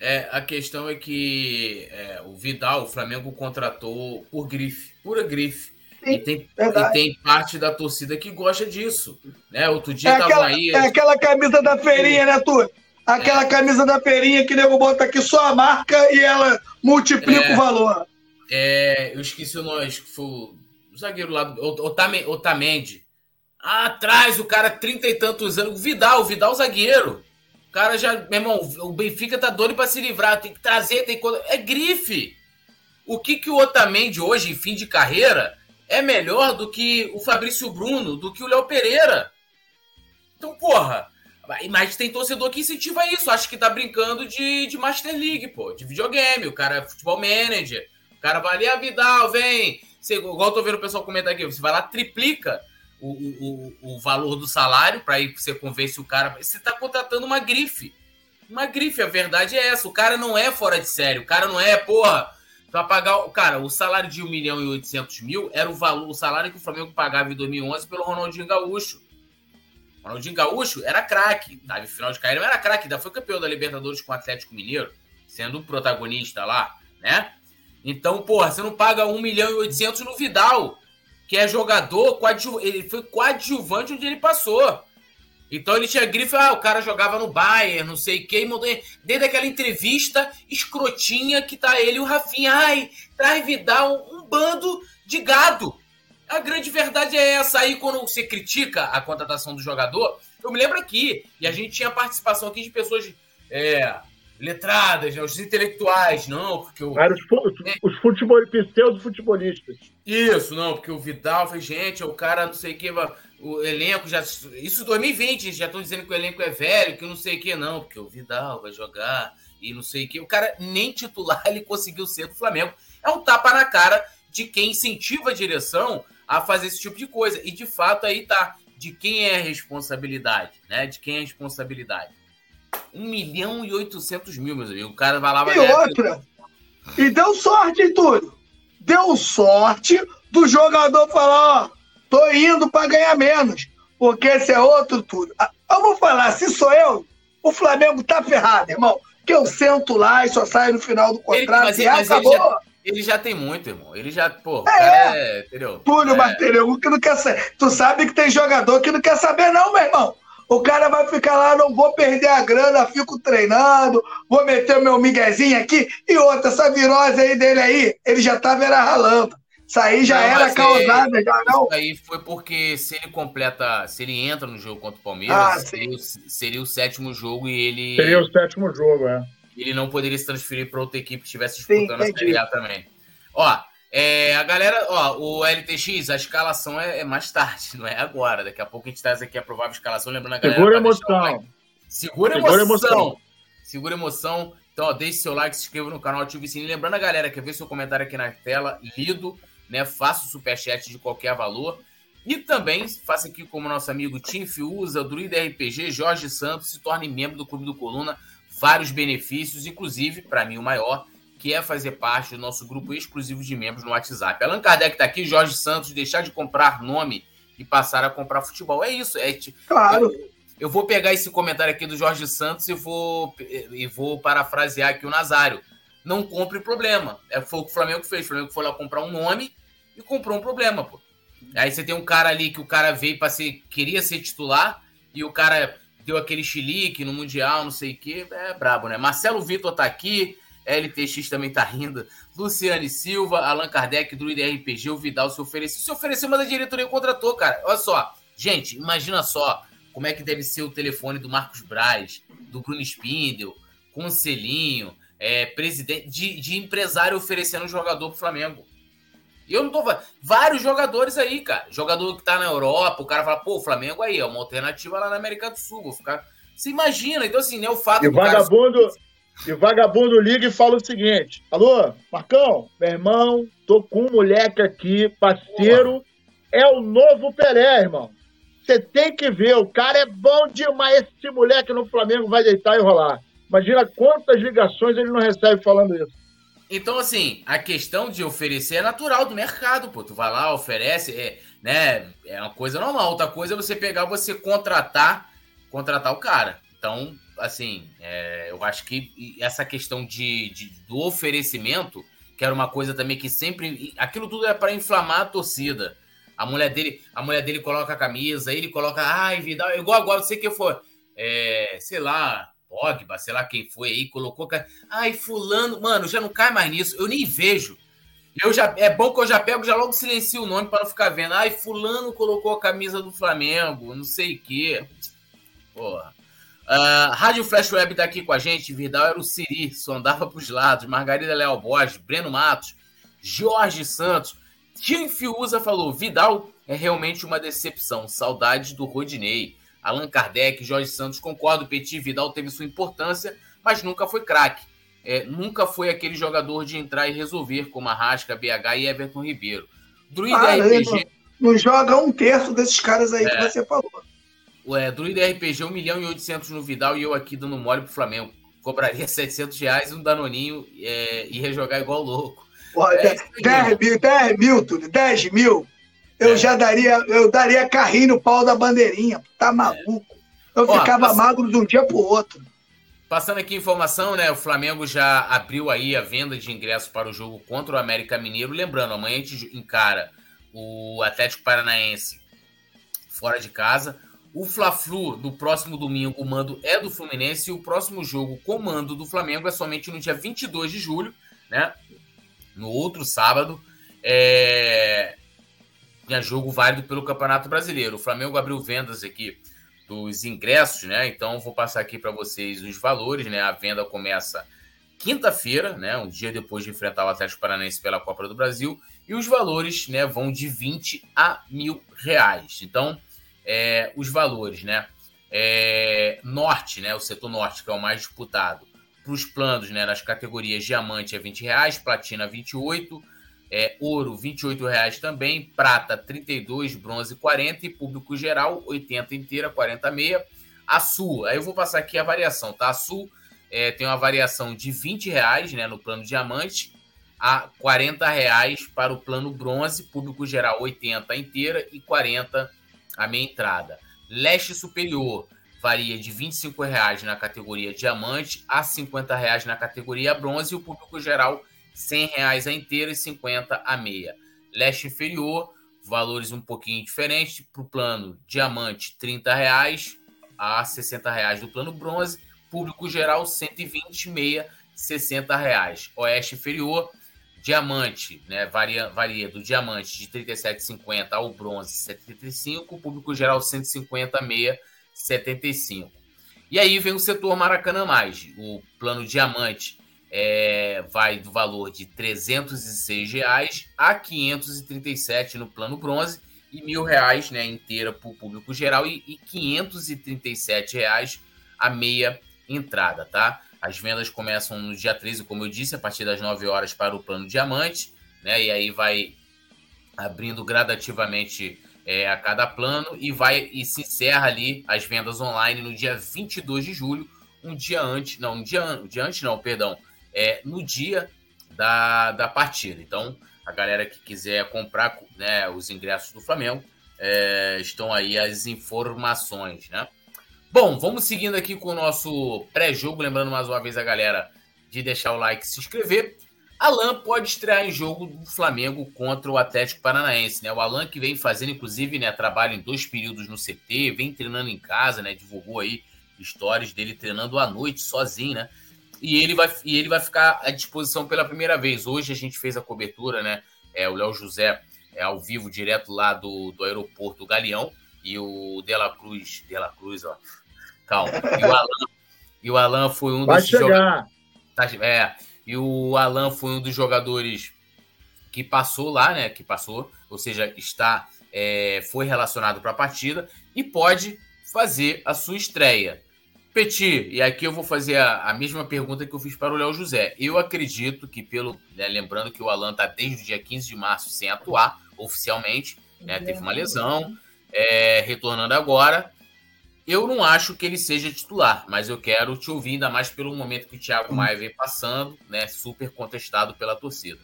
É, a questão é que é, o Vidal, o Flamengo contratou por grife, pura grife. Sim, e, tem, e tem parte da torcida que gosta disso. Né? Outro dia é tava aquela, aí. É aquela camisa da feirinha, né, tu? Aquela é. camisa da feirinha que o nego bota aqui só a marca e ela multiplica é. o valor. É, eu esqueci o nome, acho que foi o zagueiro lá do Otamendi. Otamendi. Atrás, o cara, trinta e tantos anos. Vidal, o Vidal zagueiro. O cara já, meu irmão, o Benfica tá doido para se livrar, tem que trazer, tem que... É grife. O que que o Otamendi hoje, em fim de carreira, é melhor do que o Fabrício Bruno, do que o Léo Pereira? Então, porra, mas tem torcedor que incentiva isso. Acho que tá brincando de, de Master League, pô, de videogame. O cara é futebol manager. O cara vai ali, a ah, Vidal, vem. Você, igual eu tô vendo o pessoal comentar aqui, você vai lá, triplica o, o, o valor do salário para ir você convence o cara. Você está contratando uma grife. Uma grife, a verdade é essa. O cara não é fora de série. O cara não é, porra, para pagar. Cara, o salário de 1 milhão e 800 mil era o valor, o salário que o Flamengo pagava em 2011 pelo Ronaldinho Gaúcho. O Ronaldinho Gaúcho era craque. Na final de carreira era craque. Ainda foi campeão da Libertadores com o Atlético Mineiro, sendo o protagonista lá, né? Então, porra, você não paga 1 milhão e 800 no Vidal que é jogador, ele foi coadjuvante onde ele passou. Então ele tinha grife, ah, o cara jogava no Bayern, não sei o. Desde aquela entrevista escrotinha que tá ele e o Rafinha. Ai, traz Vidal um, um bando de gado. A grande verdade é essa. Aí, quando você critica a contratação do jogador, eu me lembro aqui, e a gente tinha participação aqui de pessoas é, letradas, né, os intelectuais, não, porque o. Era os, é. os futebol, pseudo-futebolistas. Isso, não, porque o Vidal foi, gente, o cara não sei o que, o elenco já. Isso 2020, já estão dizendo que o elenco é velho, que não sei o que, não, porque o Vidal vai jogar e não sei o que. O cara nem titular ele conseguiu ser do Flamengo. É um tapa na cara de quem incentiva a direção a fazer esse tipo de coisa. E de fato aí tá. De quem é a responsabilidade, né? De quem é a responsabilidade. 1 milhão e 800 mil, meus amigos. O cara vai lá... Vai e outra. E deu sorte, Túlio. Deu sorte do jogador falar, ó, tô indo para ganhar menos. Porque esse é outro Túlio. Ah, eu vou falar, se sou eu, o Flamengo tá ferrado, irmão. Que eu sento lá e só saio no final do contrato ele, e acabou. Ele já, ele já, tem muito, irmão. Ele já, pô, é, é entendeu? Túlio é. que não quer saber. Tu sabe que tem jogador que não quer saber, não, meu irmão. O cara vai ficar lá, não vou perder a grana, fico treinando, vou meter o meu miguezinho aqui. E outra, essa virose aí dele aí, ele já tava era ralando. Isso aí já não, era causada, já não. Isso aí foi porque se ele completa, se ele entra no jogo contra o Palmeiras, ah, seria, o, seria, o, sétimo jogo e ele. Seria o sétimo jogo, é. Ele não poderia se transferir para outra equipe que estivesse disputando sim, a Série A também. Ó, é, a galera, ó, o LTX, a escalação é, é, mais tarde, não é agora. Daqui a pouco a gente traz aqui a provável escalação, lembrando a galera. Segura emoção. Segura, Segura emoção. emoção. Segura emoção. Então, ó, deixe seu like, se inscreva no canal, ative o sininho. Lembrando a galera, quer ver seu comentário aqui na tela, lido, né? Faça o superchat de qualquer valor. E também faça aqui como nosso amigo Tim Fiuza, Druida RPG, Jorge Santos, se torne membro do Clube do Coluna. Vários benefícios, inclusive, para mim, o maior que é fazer parte do nosso grupo exclusivo de membros no WhatsApp. Allan Kardec está aqui, Jorge Santos, deixar de comprar nome e passar a comprar futebol. É isso. É, claro. Eu, eu vou pegar esse comentário aqui do Jorge Santos e vou, e vou parafrasear aqui o Nazário. Não compre problema. É, foi o que o Flamengo fez. O Flamengo foi lá comprar um nome e comprou um problema, pô. Aí você tem um cara ali que o cara veio para ser. queria ser titular e o cara deu aquele chilique no Mundial, não sei o quê. É brabo, né? Marcelo Vitor tá aqui. LTX também tá rindo. Luciane Silva, Allan Kardec, Druida RPG, o Vidal se ofereceu. Se ofereceu, mas a diretoria contratou, cara. Olha só. Gente, imagina só como é que deve ser o telefone do Marcos Braz, do Bruno Spindel, Conselhinho, é, presidente, de, de empresário oferecendo um jogador pro Flamengo. E eu não tô Vários jogadores aí, cara. Jogador que tá na Europa, o cara fala, pô, o Flamengo aí é uma alternativa lá na América do Sul. Vou ficar. Você imagina, então assim, né? O fato e do vagabundo, cara... E vagabundo liga e fala o seguinte: Alô, Marcão, meu irmão, tô com um moleque aqui, parceiro, é o novo Pelé, irmão. Você tem que ver, o cara é bom demais. Esse moleque no Flamengo vai deitar e rolar. Imagina quantas ligações ele não recebe falando isso. Então, assim, a questão de oferecer é natural do mercado, pô. Tu vai lá, oferece, é, né? É uma coisa normal. Outra coisa é você pegar, você contratar, contratar o cara. Então, assim, é, eu acho que essa questão de, de, do oferecimento, que era uma coisa também que sempre. Aquilo tudo é para inflamar a torcida. A mulher dele, a mulher dele coloca a camisa, ele coloca, ai, Vidal, igual agora, sei que for, é, sei lá, Pogba, sei lá quem foi aí, colocou, ai, fulano, mano, já não cai mais nisso, eu nem vejo. Eu já, é bom que eu já pego, já logo silencio o nome para não ficar vendo. Ai, fulano colocou a camisa do Flamengo, não sei o quê. Porra. Uh, Rádio Flash Web tá aqui com a gente. Vidal era o Siri, só andava pros lados. Margarida Leal Borges, Breno Matos, Jorge Santos. Tim Fiuza falou: Vidal é realmente uma decepção. Saudades do Rodinei. Allan Kardec, Jorge Santos, concordo. Petit Vidal teve sua importância, mas nunca foi craque. É, nunca foi aquele jogador de entrar e resolver, como Arrasca, BH e Everton Ribeiro. Druida ah, RPG. Não, não, joga um terço desses caras aí é. que você falou. É, Druida RPG, 1 milhão e 800 no Vidal e eu aqui dando mole pro Flamengo. Cobraria 700 reais um Danoninho é, ia jogar igual louco. Porra, é, 10, mil, 10 mil, Túlio, 10 mil. Eu é. já daria, eu daria carrinho no pau da bandeirinha. Tá maluco. Eu Ó, ficava pass... magro de um dia pro outro. Passando aqui informação, né? O Flamengo já abriu aí a venda de ingressos para o jogo contra o América Mineiro. Lembrando, amanhã a gente encara o Atlético Paranaense fora de casa. O Fla-Flu do próximo domingo, o mando é do Fluminense e o próximo jogo, comando do Flamengo, é somente no dia 22 de julho, né? No outro sábado. É... Tinha jogo válido pelo Campeonato Brasileiro. O Flamengo abriu vendas aqui dos ingressos, né? Então vou passar aqui para vocês os valores, né? A venda começa quinta-feira, né? Um dia depois de enfrentar o Atlético Paranaense pela Copa do Brasil. E os valores, né? Vão de 20 a mil reais. Então, é, os valores, né? É, norte, né? O setor norte, que é o mais disputado. Para os planos, né? Nas categorias diamante é 20 reais, platina 28, é, ouro 28 reais também, prata 32, bronze 40 e público geral 80 inteira, 40 meia. A Sul, aí eu vou passar aqui a variação, tá? A Sul é, tem uma variação de 20 reais né, no plano diamante a 40 reais para o plano bronze, público geral 80 inteira e 40 a meia entrada. Leste superior varia de 25 reais na categoria diamante a 50 reais na categoria bronze e o público geral 100 reais a inteira e 50 a meia. Leste inferior, valores um pouquinho diferentes. Para o plano diamante, 30 reais a 60 reais do plano bronze. Público geral, 120, meia, 60 reais. Oeste inferior, diamante, né? Varia, varia do diamante de 37,50 ao bronze 75, público geral 150, meia, 75. E aí vem o setor Maracanã Mais. O plano diamante é, vai do valor de 306 reais a 537 no plano bronze e mil reais né, inteira para o público geral e, e 537 reais a meia entrada, tá? As vendas começam no dia 13, como eu disse, a partir das 9 horas para o plano diamante, né? E aí vai abrindo gradativamente é, a cada plano e vai e se encerra ali as vendas online no dia 22 de julho, um dia antes, não, um dia, um dia antes não, perdão, é, no dia da, da partida. Então, a galera que quiser comprar né, os ingressos do Flamengo, é, estão aí as informações, né? Bom, vamos seguindo aqui com o nosso pré-jogo. Lembrando mais uma vez a galera de deixar o like e se inscrever. Alan pode estrear em jogo do Flamengo contra o Atlético Paranaense, né? O Alan que vem fazendo, inclusive, né, trabalho em dois períodos no CT, vem treinando em casa, né? Divulgou aí histórias dele treinando à noite sozinho, né? e ele vai, e ele vai ficar à disposição pela primeira vez. Hoje a gente fez a cobertura, né? É, o Léo José é ao vivo, direto lá do, do aeroporto Galeão, e o Dela Cruz, Dela Cruz, ó, calma, e o Alan, e o Alan foi um vai chegar. Tá, é, e o Alan foi um dos jogadores que passou lá, né? Que passou, ou seja, está é, foi relacionado para a partida e pode fazer a sua estreia. Petit, e aqui eu vou fazer a, a, mesma pergunta que eu fiz para o Léo José. Eu acredito que, pelo. Né, lembrando que o Alan está desde o dia 15 de março sem atuar oficialmente, né, teve uma lesão, é, retornando agora. Eu não acho que ele seja titular, mas eu quero te ouvir, ainda mais pelo momento que o Thiago Maia vem passando, né, super contestado pela torcida.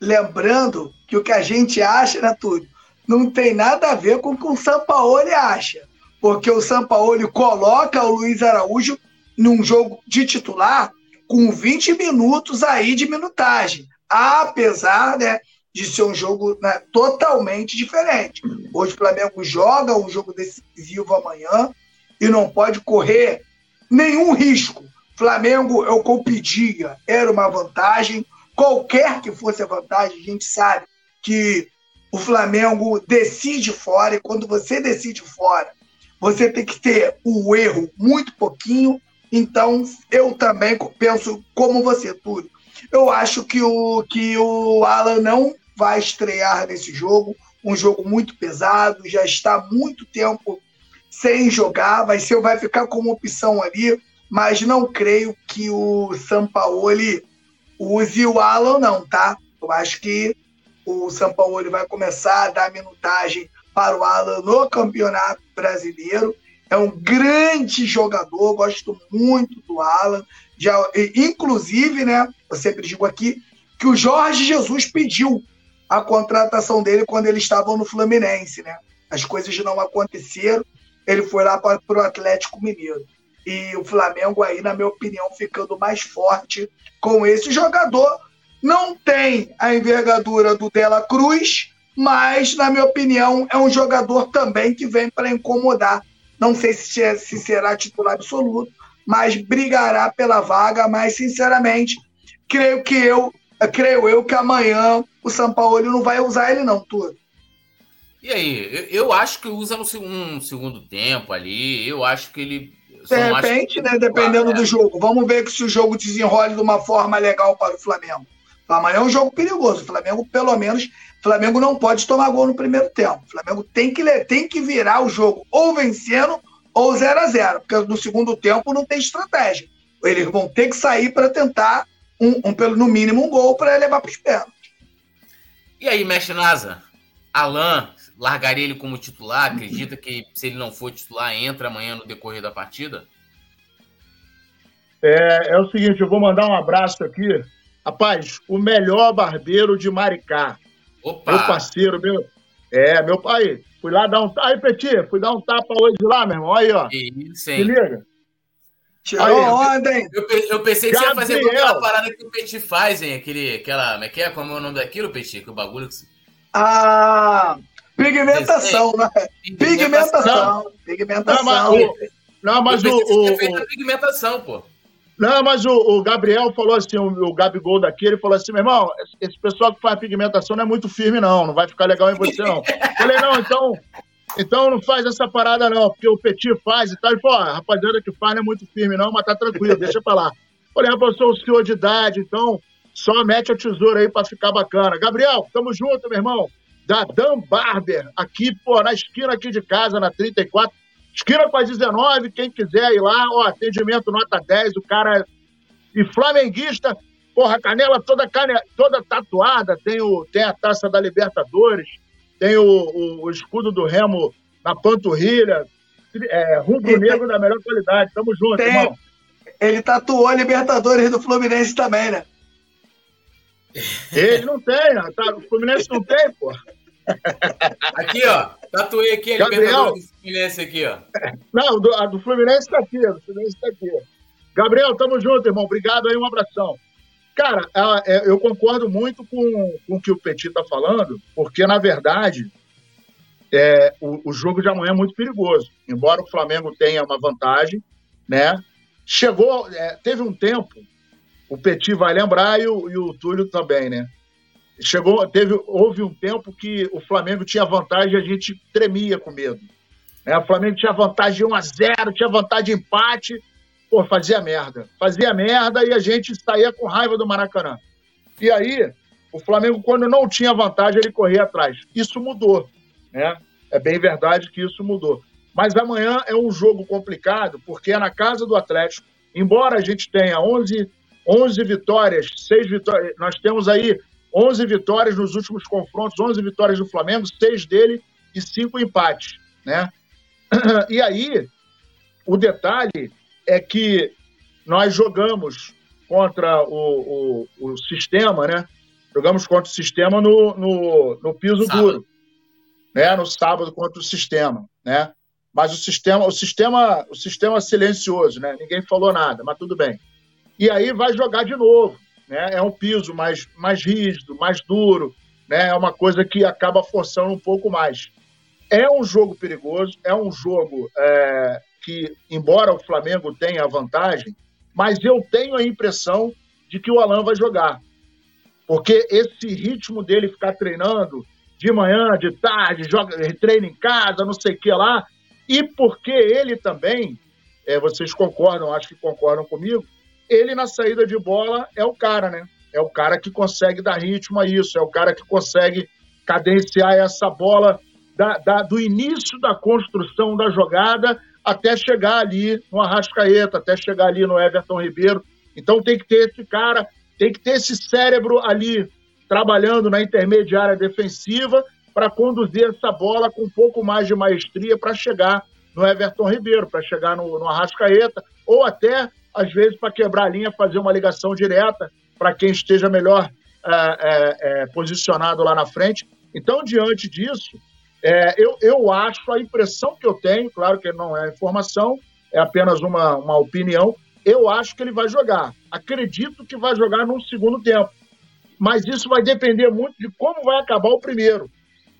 Lembrando que o que a gente acha, né, Túlio, não tem nada a ver com o que o Sampaoli acha porque o Sampaoli coloca o Luiz Araújo num jogo de titular com 20 minutos aí de minutagem, apesar né, de ser um jogo né, totalmente diferente. Hoje o Flamengo joga um jogo decisivo amanhã e não pode correr nenhum risco. Flamengo, eu competia, era uma vantagem, qualquer que fosse a vantagem, a gente sabe que o Flamengo decide fora, e quando você decide fora, você tem que ter o erro muito pouquinho. Então, eu também penso como você, Túlio. Eu acho que o, que o Alan não vai estrear nesse jogo. Um jogo muito pesado, já está muito tempo sem jogar. Vai ser, vai ficar como opção ali, mas não creio que o Sampaoli use o Alan, não, tá? Eu acho que o Sampaoli vai começar a dar minutagem para o Alan no Campeonato Brasileiro. É um grande jogador, gosto muito do Alan. Já, inclusive, né, eu sempre digo aqui que o Jorge Jesus pediu a contratação dele quando ele estava no Fluminense, né? As coisas não aconteceram, ele foi lá para o Atlético Mineiro. E o Flamengo aí, na minha opinião, ficando mais forte com esse jogador. Não tem a envergadura do Dela Cruz, mas, na minha opinião, é um jogador também que vem para incomodar. Não sei se, se será titular absoluto, mas brigará pela vaga. Mas, sinceramente, creio que eu, creio eu que amanhã o São Paulo não vai usar ele, não, tudo. E aí, eu, acho que usa no segundo, segundo tempo ali. Eu acho que ele. De repente, né? Dependendo é. do jogo. Vamos ver se o jogo desenrola de uma forma legal para o Flamengo. Amanhã é um jogo perigoso. O Flamengo, pelo menos, Flamengo não pode tomar gol no primeiro tempo. O Flamengo tem que, tem que virar o jogo ou vencendo ou 0 a 0 porque no segundo tempo não tem estratégia. Eles vão ter que sair para tentar, um, um, pelo no mínimo, um gol para levar para os pés. E aí, mestre Nasa? Alain, largaria ele como titular? Acredita que se ele não for titular, entra amanhã no decorrer da partida? É, é o seguinte, eu vou mandar um abraço aqui Rapaz, o melhor barbeiro de Maricá. Opa! Meu parceiro, meu. É, meu pai. Fui lá dar um. Aí, Petit, fui dar um tapa hoje lá, meu irmão. Aí, ó. Isso, Se liga. Tirou aí, onda, hein? Eu, eu pensei que Gabriel. você ia fazer aquela parada que o Petit faz, hein? Aquele, aquela. Como é que é? Como é o nome daquilo, Petit? Que o bagulho que. Ah! Pigmentação, né? Pigmentação. Pigmentação. Não, mas, o, não, mas o, o, o, pigmentação, pô. Não, mas o, o, Gabriel falou assim, o, o Gabigol daqui, ele falou assim, meu irmão, esse pessoal que faz pigmentação não é muito firme, não, não vai ficar legal em você, não. falei, não, então, então não faz essa parada, não, porque o Petit faz e tal. Ele falou, a rapaziada que faz não é muito firme, não, mas tá tranquilo, deixa pra lá. Falei, rapaz, eu sou o senhor de idade, então só mete a tesoura aí pra ficar bacana. Gabriel, tamo junto, meu irmão. Da Dan Barber, aqui, pô, na esquina aqui de casa, na 34. Esquina com a 19, quem quiser ir lá, ó, atendimento nota 10, o cara. É e flamenguista, porra, canela toda, cane... toda tatuada, tem, o... tem a taça da Libertadores, tem o, o, o escudo do Remo na panturrilha, é, rubro-negro da melhor qualidade. Tamo junto, tem... irmão. Ele tatuou a Libertadores do Fluminense também, né? Ele não tem, né? Tá, o Fluminense não tem, pô. Aqui, ó. Tatuei aqui a Gabriel. do Fluminense aqui, ó. Não, do, a do Fluminense tá aqui, do Fluminense tá aqui. Gabriel, tamo junto, irmão. Obrigado aí, um abração. Cara, é, eu concordo muito com, com o que o Petit tá falando, porque, na verdade, é, o, o, jogo de amanhã é muito perigoso. Embora o Flamengo tenha uma vantagem, né? Chegou, é, teve um tempo, o Petit vai lembrar e o, e o Túlio também, né? chegou, teve, houve um tempo que o Flamengo tinha vantagem e a gente tremia com medo. Né? O Flamengo tinha vantagem de 1 a 0 tinha vantagem de empate, pô, fazia merda. Fazia merda e a gente saía com raiva do Maracanã. E aí, o Flamengo, quando não tinha vantagem, ele corria atrás. Isso mudou, né? É bem verdade que isso mudou. Mas amanhã é um jogo complicado, porque é na casa do Atlético. Embora a gente tenha 11, 11 vitórias, 6 vitórias, nós temos aí 11 vitórias nos últimos confrontos, 11 vitórias do Flamengo, 6 dele e 5 empates, né? E aí, o detalhe é que nós jogamos contra o, o, o sistema, né? Jogamos contra o sistema no, no, no piso sábado. duro, né? No sábado contra o sistema, né? Mas o sistema, o sistema, o sistema silencioso, né? Ninguém falou nada, mas tudo bem. E aí vai jogar de novo né? É um piso mais, mais rígido, mais duro, né? É uma coisa que acaba forçando um pouco mais. É um jogo perigoso, é um jogo é, que, embora o Flamengo tenha a vantagem, mas eu tenho a impressão de que o Alan vai jogar. Porque esse ritmo dele ficar treinando de manhã, de tarde, joga, treina em casa, não sei o que lá, e porque ele também, é, vocês concordam, acho que concordam comigo, ele na saída de bola é o cara, né? É o cara que consegue dar ritmo a isso, é o cara que consegue cadenciar essa bola da, da, do início da construção da jogada até chegar ali no Arrascaeta, até chegar ali no Everton Ribeiro. Então tem que ter esse cara, tem que ter esse cérebro ali trabalhando na intermediária defensiva para conduzir essa bola com um pouco mais de maestria para chegar no Everton Ribeiro, para chegar no, no Arrascaeta, ou até às vezes, para quebrar a linha, fazer uma ligação direta para quem esteja melhor é, é, é, posicionado lá na frente. Então, diante disso, é, eu, eu acho, a impressão que eu tenho, claro que não é informação, é apenas uma, uma opinião, eu acho que ele vai jogar. Acredito que vai jogar num segundo tempo. Mas isso vai depender muito de como vai acabar o primeiro.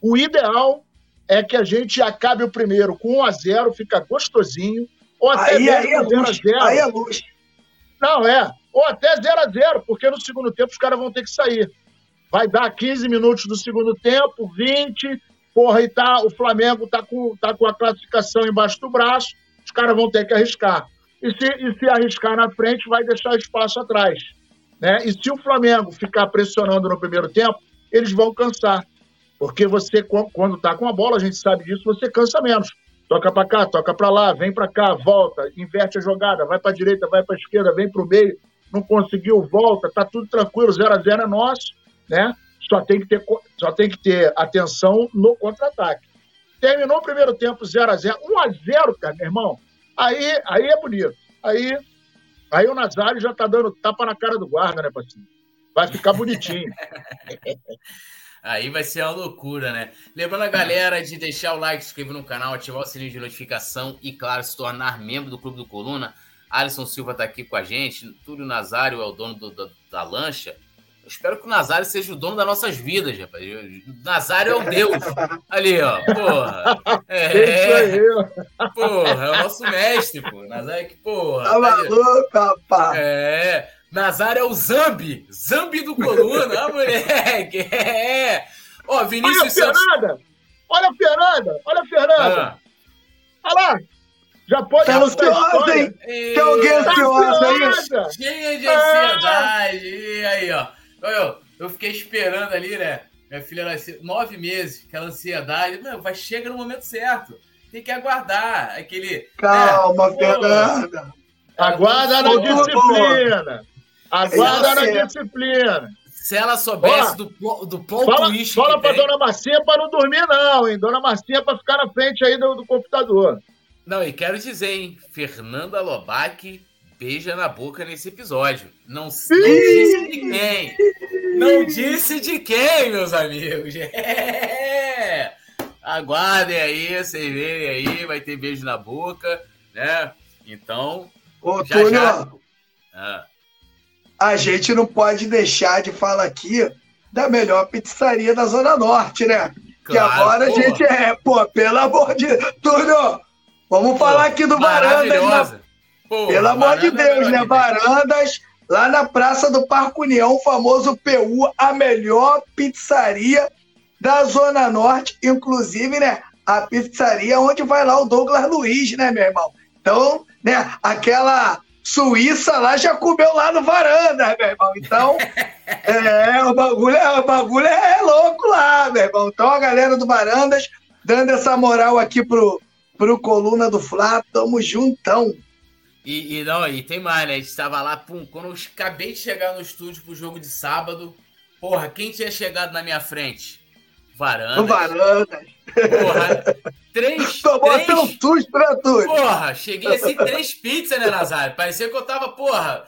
O ideal é que a gente acabe o primeiro com 1 a 0 fica gostosinho. Ou até aí, aí, é luz, 0 aí é luz. Não, é. Ou até 0 a 0 porque no segundo tempo os caras vão ter que sair. Vai dar 15 minutos do segundo tempo, 20. Porra, e tá, o Flamengo tá com, tá com a classificação embaixo do braço, os caras vão ter que arriscar. E se, e se arriscar na frente, vai deixar espaço atrás. Né? E se o Flamengo ficar pressionando no primeiro tempo, eles vão cansar. Porque você, quando está com a bola, a gente sabe disso, você cansa menos. Toca para cá, toca para lá, vem para cá, volta, inverte a jogada, vai para direita, vai para esquerda, vem para o meio, não conseguiu, volta, tá tudo tranquilo, 0 a 0 é nosso, né? Só tem que ter, só tem que ter atenção no contra-ataque. Terminou o primeiro tempo 0 a 0 1 a 0 cara, meu irmão. Aí, aí é bonito. Aí, aí o Nazário já tá dando tapa na cara do guarda, né, Patinho? Vai ficar bonitinho. Aí vai ser uma loucura, né? Lembrando a galera de deixar o like, se inscrever no canal, ativar o sininho de notificação e, claro, se tornar membro do Clube do Coluna. Alisson Silva tá aqui com a gente. Túlio Nazário é o dono do, da, da lancha. Eu espero que o Nazário seja o dono das nossas vidas, rapaz. O Nazário é o Deus. Ali, ó. Porra. É, porra, é o nosso mestre, pô. Nazário é que, porra. Tá maluco, rapaz. É. Nazário é o Zambi. Zambi do Coluna, ah, moleque. É. Ó, Vinícius Olha a Fernanda. Olha a Fernanda. Olha a Fernanda. Ah. Olha lá. Já pode tá ansiosa, hein? Tem alguém ansioso aí? Cheia de ansiedade. E aí, ó. Eu, eu fiquei esperando ali, né? Minha filha nasceu nove meses, aquela ansiedade. Não, vai chega no momento certo. Tem que aguardar. Aquele. Calma, né? Fernanda. Aguarda na disciplina. Aguarda na disciplina. Se ela soubesse do, do ponto fala, twist. Fala pra tem... dona Marcinha pra não dormir, não, hein? Dona Marcinha pra ficar na frente aí do, do computador. Não, e quero dizer, hein? Fernanda Lobac beija na boca nesse episódio. Não, não disse de quem. Não disse de quem, meus amigos. É. Aguardem aí, vocês verem aí, vai ter beijo na boca, né? Então. Ô, já, Túlio, já... Ah a gente não pode deixar de falar aqui da melhor pizzaria da Zona Norte, né? Claro, que agora porra. a gente é, pô, pelo amor de Túlio, vamos pô, falar aqui do Varandas. Pô, pelo amor de Deus, né? Varandas, lá na Praça do Parque União, o famoso PU, a melhor pizzaria da Zona Norte, inclusive, né? A pizzaria onde vai lá o Douglas Luiz, né, meu irmão? Então, né, aquela Suíça lá já comeu lá no varanda, meu irmão. Então, é, o bagulho, é, o bagulho é louco lá, meu irmão. Então, a galera do Varandas dando essa moral aqui pro, pro Coluna do Flá, tamo juntão. E, e, não, e tem mais, né? A gente tava lá, pum, quando eu acabei de chegar no estúdio pro jogo de sábado, porra, quem tinha chegado na minha frente? Varandas. Varandas. Porra, três. Tomou três... até um susto, né, Túlio? Porra, cheguei assim, três pizzas, né, Nazário? Parecia que eu tava, porra,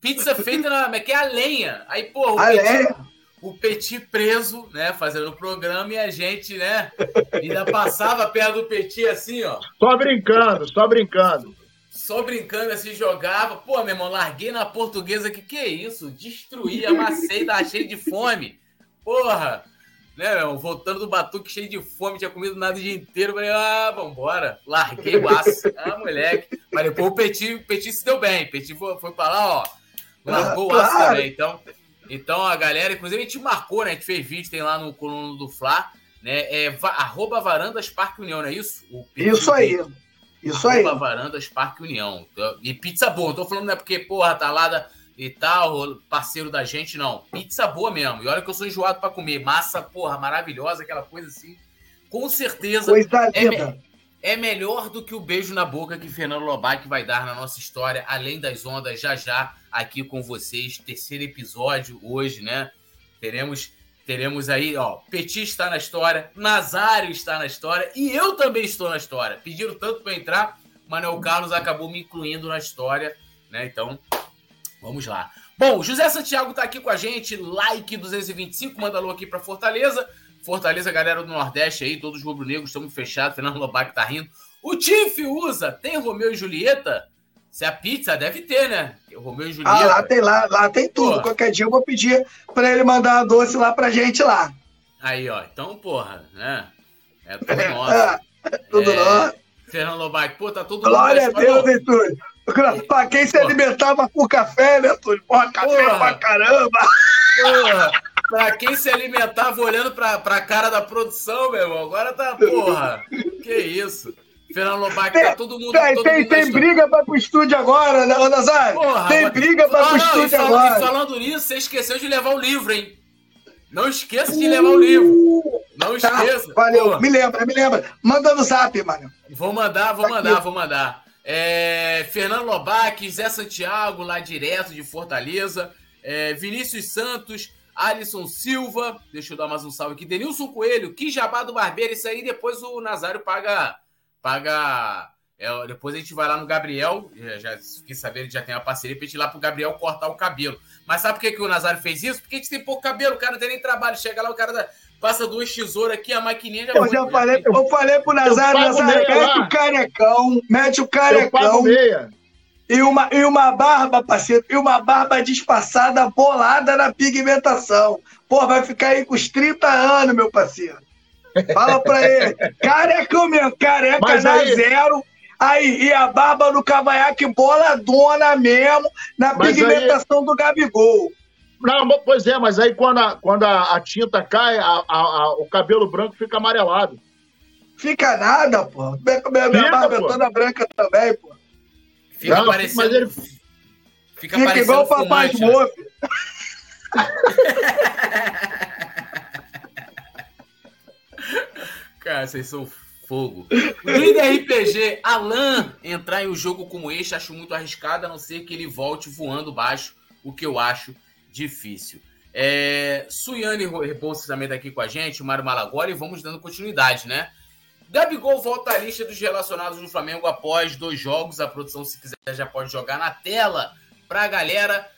pizza feita na. É que é a lenha. Aí, porra, o a Petit, lenha. o Petit preso, né, fazendo o programa e a gente, né, ainda passava perto do Petit assim, ó. Só brincando, só brincando. Só brincando assim, jogava. Pô, meu irmão, larguei na portuguesa que que é isso? Destruí, amassei, tava cheio de fome. Porra né, meu, voltando do batuque cheio de fome, tinha comido nada o dia inteiro. Falei, ah, vambora. Larguei o aço. Ah, moleque. Mas depois o Petit, o Petit se deu bem. O Petit foi, foi pra lá, ó. Largou ah, o aço claro. também. Então, então, a galera, inclusive, a gente marcou, né? A gente fez vídeo, tem lá no coluna do Fla, né? É arroba Varandas Parque União, não é isso? O isso aí. Isso arroba aí. Varandas Parque União. E pizza boa. Não tô falando, não é porque, porra, tá lá da e tal, parceiro da gente, não. Pizza boa mesmo. E olha que eu sou enjoado para comer. Massa, porra, maravilhosa, aquela coisa assim. Com certeza é, me é, melhor do que o beijo na boca que Fernando Lobac vai dar na nossa história, além das ondas, já já aqui com vocês. Terceiro episódio hoje, né? Teremos teremos aí, ó, Petit está na história, Nazário está na história e eu também estou na história. Pediram tanto para entrar, Manuel Carlos acabou me incluindo na história, né? Então, Vamos lá. Bom, José Santiago tá aqui com a gente, like 225, manda alô aqui para Fortaleza. Fortaleza, galera do Nordeste aí, todos rubro-negros, estamos fechados, Fernando Lobac tá rindo. O Tiff usa, tem Romeu e Julieta? Se a pizza deve ter, né? Romeu e Julieta. Ah, lá tem, lá, lá tem tudo. Pô. Qualquer dia eu vou pedir para ele mandar uma doce lá pra gente lá. Aí, ó. Então, porra, né? É tudo nosso. É, tudo é, nosso. Fernando Lobac, pô, tá todo Glória mundo... Glória a Deus, hein, Túlio. Pra quem se alimentava com café, né, Túlio? Porra, café porra. pra caramba. Porra, pra quem se alimentava olhando pra, pra cara da produção, meu irmão, agora tá, porra. Que isso. Fernando Lobac, tá todo mundo. Tem, todo tem, mundo tem briga pra pro estúdio agora, né, Nazário? Porra, tem briga pra ir pro estúdio falando, agora. falando nisso, você esqueceu de levar o livro, hein? Não esqueça de levar o livro. Não tá, esqueça. Valeu, Pô. me lembra, me lembra. Manda no zap, mano. Vou mandar, vou mandar, vou mandar. É, Fernando Lobac, Zé Santiago, lá direto de Fortaleza. É, Vinícius Santos, Alisson Silva. Deixa eu dar mais um salve aqui. Denilson Coelho, que jabá do barbeiro. Isso aí depois o Nazário paga. Paga é, depois a gente vai lá no Gabriel, já, já fiquei sabendo que já tem uma parceria pra gente ir lá pro Gabriel cortar o cabelo. Mas sabe por que, que o Nazário fez isso? Porque a gente tem pouco cabelo, o cara não tem nem trabalho. Chega lá, o cara da, passa duas tesouras aqui, a maquininha já Eu já falei, eu falei pro Nazário, Nazário, mete o carecão, mete o carecão. E uma, e uma barba, parceiro, e uma barba disfarçada, bolada na pigmentação. Pô, vai ficar aí com os 30 anos, meu parceiro. Fala pra ele. Carecão mesmo, careca Mas na aí... zero Aí, e a barba no cavanhaque boladona mesmo, na mas pigmentação aí... do Gabigol. Não, pois é, mas aí quando a, quando a, a tinta cai, a, a, o cabelo branco fica amarelado. Fica nada, pô. Minha, minha fica, barba é toda branca também, pô. Fica Não, parecendo... Mas ele... Fica, fica igual o Papai Smurf. Cara, vocês são fogo. Líder RPG, Alan entrar em um jogo como este, acho muito arriscado, a não ser que ele volte voando baixo, o que eu acho difícil. É, Suiane Rebouças também tá aqui com a gente, Mário e vamos dando continuidade, né? Gabigol volta à lista dos relacionados no Flamengo após dois jogos. A produção, se quiser, já pode jogar na tela para a galera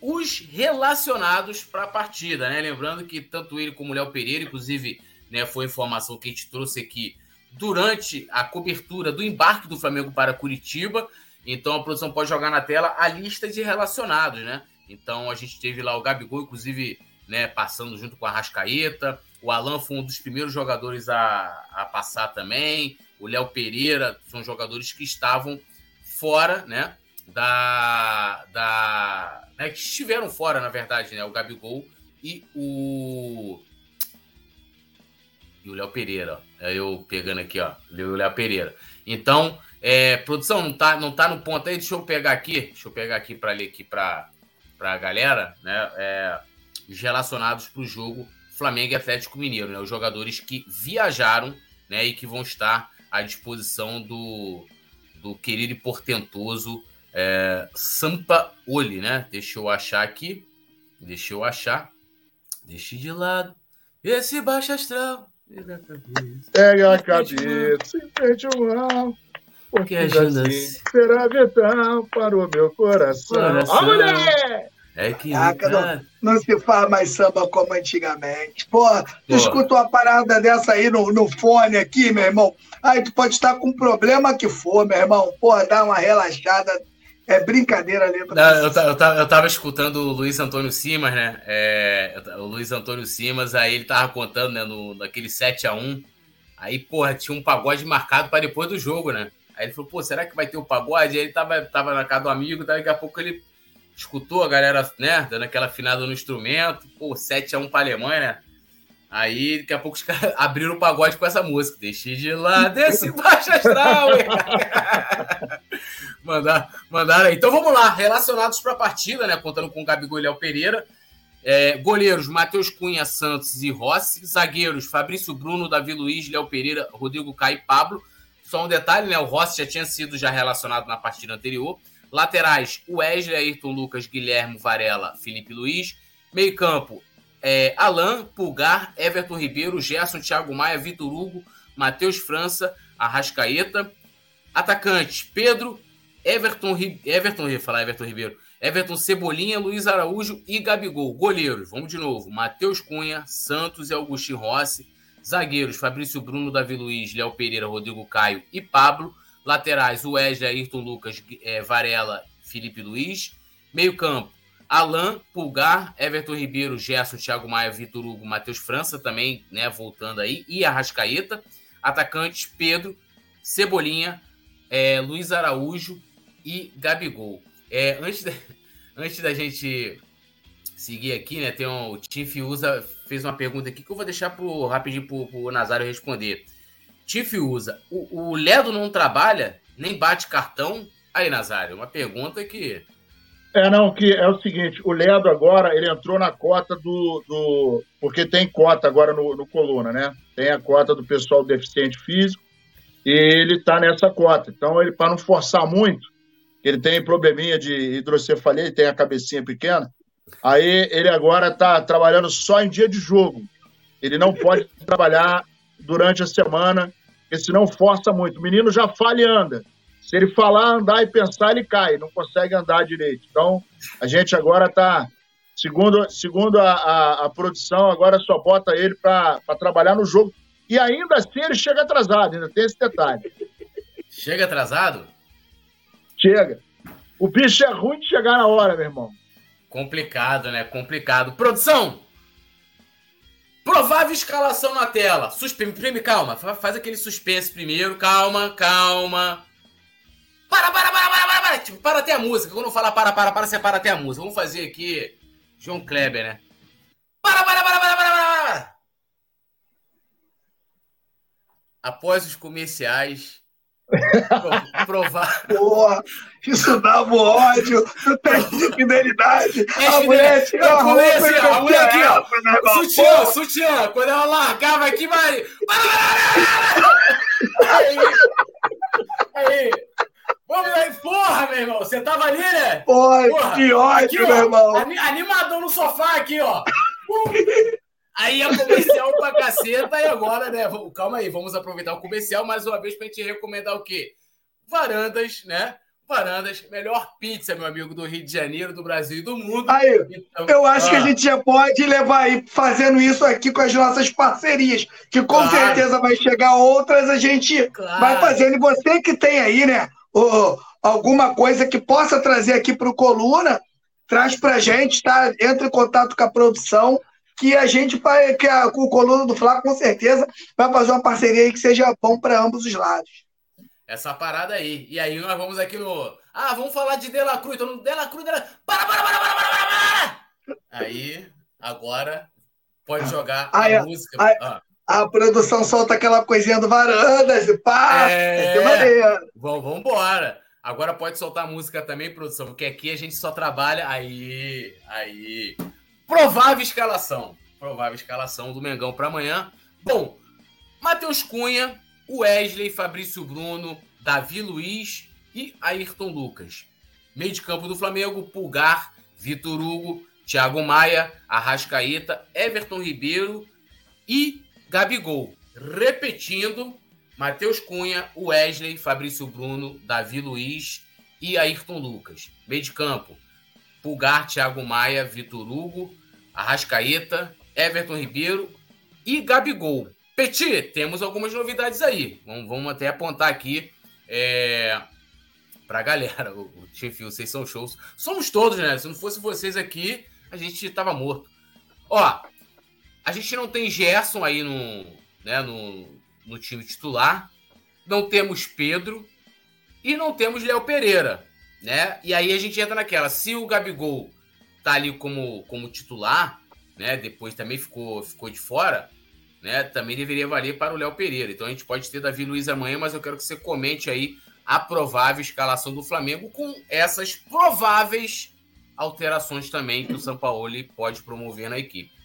os relacionados para a partida, né? Lembrando que tanto ele como o Léo Pereira, inclusive, né, foi informação que a gente trouxe aqui durante a cobertura do embarque do Flamengo para Curitiba. Então a produção pode jogar na tela a lista de relacionados, né? Então a gente teve lá o Gabigol, inclusive, né, passando junto com a Rascaeta. O Alan foi um dos primeiros jogadores a, a passar também. O Léo Pereira são jogadores que estavam fora, né? Da. da né, que estiveram fora, na verdade, né? O Gabigol e o e o Léo Pereira. Ó. É eu pegando aqui, ó. O Léo Pereira. Então, é, produção, não tá, não tá no ponto aí? Deixa eu pegar aqui. Deixa eu pegar aqui para ler aqui para a galera, né? É, os relacionados para o jogo Flamengo e Atlético Mineiro, né? Os jogadores que viajaram, né? E que vão estar à disposição do, do querido e portentoso é, Sampa Oli, né? Deixa eu achar aqui. Deixa eu achar. Deixe de lado esse baixo astral. Pega a cabeça e frente o mal. Porque ajuda assim será vital para o meu coração. coração. mulher! É que. Caraca, não, não, se faz mais samba como antigamente. Pô, tu escuta uma parada dessa aí no, no fone aqui, meu irmão. Aí tu pode estar com o problema que for, meu irmão. Pô, dá uma relaxada é brincadeira a letra. Não, eu, eu, tava, eu tava escutando o Luiz Antônio Simas, né? É, o Luiz Antônio Simas, aí ele tava contando, né, no, naquele 7x1. Aí, porra, tinha um pagode marcado para depois do jogo, né? Aí ele falou, pô, será que vai ter o um pagode? Aí ele tava, tava na casa do amigo, daqui a pouco ele escutou a galera, né, dando aquela afinada no instrumento. Pô, 7x1 pra Alemanha, né? Aí, daqui a pouco os caras abriram o pagode com essa música. Deixe de lá, desse baixo astral. Mandar, mandaram aí. Então vamos lá, relacionados para a partida, né? Contando com o Gabigol e Léo Pereira. É, goleiros, Matheus Cunha, Santos e Rossi. Zagueiros, Fabrício Bruno, Davi Luiz, Léo Pereira, Rodrigo Caio e Pablo. Só um detalhe, né? O Rossi já tinha sido já relacionado na partida anterior. Laterais, Wesley, Ayrton Lucas, Guilherme Varela, Felipe Luiz. Meio campo, é, Alain, Pulgar, Everton Ribeiro, Gerson, Thiago Maia, Vitor Hugo, Matheus França, Arrascaeta. Atacantes, Pedro, Everton, Everton, ia falar Everton Ribeiro. Everton Cebolinha, Luiz Araújo e Gabigol. Goleiros, vamos de novo. Matheus Cunha, Santos e Agostinho Rossi. Zagueiros, Fabrício Bruno, Davi Luiz, Léo Pereira, Rodrigo Caio e Pablo. Laterais, Wesley, Ayrton Lucas, é, Varela, Felipe Luiz. Meio campo, Alan, Pulgar, Everton Ribeiro, Gerson, Thiago Maia, Vitor Hugo, Matheus França também, né, voltando aí, e Arrascaeta. Atacantes, Pedro, Cebolinha, é, Luiz Araújo e Gabigol. É, antes, da, antes da gente seguir aqui, né, tem um, o Tim Fiuza fez uma pergunta aqui que eu vou deixar pro, rapidinho pro, pro Nazário responder. Tim Fiuza, o, o Ledo não trabalha, nem bate cartão? Aí, Nazário, uma pergunta que é, não, que é o seguinte, o Ledo agora, ele entrou na cota do... do porque tem cota agora no, no Coluna, né? Tem a cota do pessoal deficiente físico e ele está nessa cota. Então, ele para não forçar muito, ele tem probleminha de hidrocefalia, ele tem a cabecinha pequena, aí ele agora está trabalhando só em dia de jogo. Ele não pode trabalhar durante a semana, porque senão força muito. O menino já fala e anda. Se ele falar, andar e pensar, ele cai, não consegue andar direito. Então, a gente agora está, segundo, segundo a, a, a, produção, agora só bota ele para trabalhar no jogo. E ainda assim ele chega atrasado, ainda tem esse detalhe. Chega atrasado? Chega. O bicho é ruim de chegar na hora, meu irmão. Complicado, né? Complicado. Produção! Provável escalação na tela. Suspense, calma. Faz aquele suspense primeiro. Calma, calma. Para, para, para, para, para, para. Tipo, para até a música. Quando eu falar para, para, para, você para até a música. Vamos fazer aqui João Kleber, né? Para, para, para, para, para, para, para. Após os comerciais, provar. Porra, isso dava ódio, o teste de fidelidade. É, a mulher tira a roupa assim, a mulher aqui, ó. Né, sutiã, sutiã. Quando ela largava aqui, vai. Aí. Aí. Vamos aí, porra, meu irmão. Você tava ali, né? Porra, porra. que ódio, aqui, meu ó, irmão. Animadão no sofá aqui, ó. Aí é comercial pra caceta e agora, né? Calma aí, vamos aproveitar o comercial mais uma vez pra gente recomendar o quê? Varandas, né? Varandas, melhor pizza, meu amigo, do Rio de Janeiro, do Brasil e do mundo. Aí, então, eu acho ah. que a gente já pode levar aí fazendo isso aqui com as nossas parcerias, que com claro. certeza vai chegar outras, a gente claro. vai fazendo. E você que tem aí, né, alguma coisa que possa trazer aqui para o Coluna, traz para a gente, tá? Entra em contato com a produção, que a gente vai, que a, o Coluna do Flá com certeza vai fazer uma parceria aí que seja bom para ambos os lados. Essa parada aí. E aí nós vamos aqui no. Ah, vamos falar de Dela Cruz. Então, Dela Cruz, Dela... Para, para, para, para, para, para, para! Aí, agora, pode jogar a, a música. A, ah a produção solta aquela coisinha do varandas e pá, é, Bom, vamos embora. Agora pode soltar a música também, produção, porque aqui a gente só trabalha aí, aí. Provável escalação. Provável escalação do Mengão para amanhã. Bom, Matheus Cunha, Wesley, Fabrício Bruno, Davi Luiz e Ayrton Lucas. Meio de campo do Flamengo, Pulgar, Vitor Hugo, Thiago Maia, Arrascaeta, Everton Ribeiro e Gabigol. Repetindo, Matheus Cunha, Wesley, Fabrício Bruno, Davi Luiz e Ayrton Lucas. Meio de campo, Pulgar, Thiago Maia, Vitor Hugo, Arrascaeta, Everton Ribeiro e Gabigol. Petit, temos algumas novidades aí. Vamos, vamos até apontar aqui é, para a galera. O, o vocês são shows. Somos todos, né? Se não fosse vocês aqui, a gente estava morto. Ó, a gente não tem Gerson aí no, né, no, no time titular. Não temos Pedro. E não temos Léo Pereira. Né? E aí a gente entra naquela. Se o Gabigol tá ali como, como titular, né? Depois também ficou, ficou de fora, né? Também deveria valer para o Léo Pereira. Então a gente pode ter Davi Luiz amanhã, mas eu quero que você comente aí a provável escalação do Flamengo com essas prováveis alterações também que o Sampaoli pode promover na equipe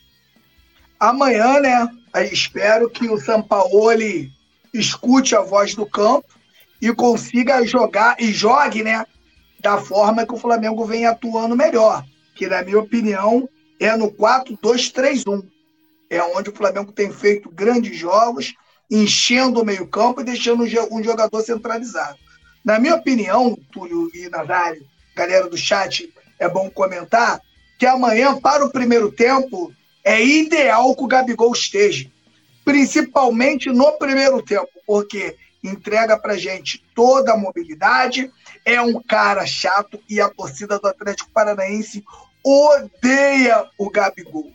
amanhã, né? Espero que o Sampaoli escute a voz do campo e consiga jogar e jogue, né? Da forma que o Flamengo vem atuando melhor, que na minha opinião é no 4-2-3-1. É onde o Flamengo tem feito grandes jogos, enchendo o meio-campo e deixando um jogador centralizado. Na minha opinião, Túlio e Nazário, galera do chat, é bom comentar que amanhã, para o primeiro tempo, é ideal que o Gabigol esteja, principalmente no primeiro tempo, porque entrega pra gente toda a mobilidade, é um cara chato e a torcida do Atlético Paranaense odeia o Gabigol.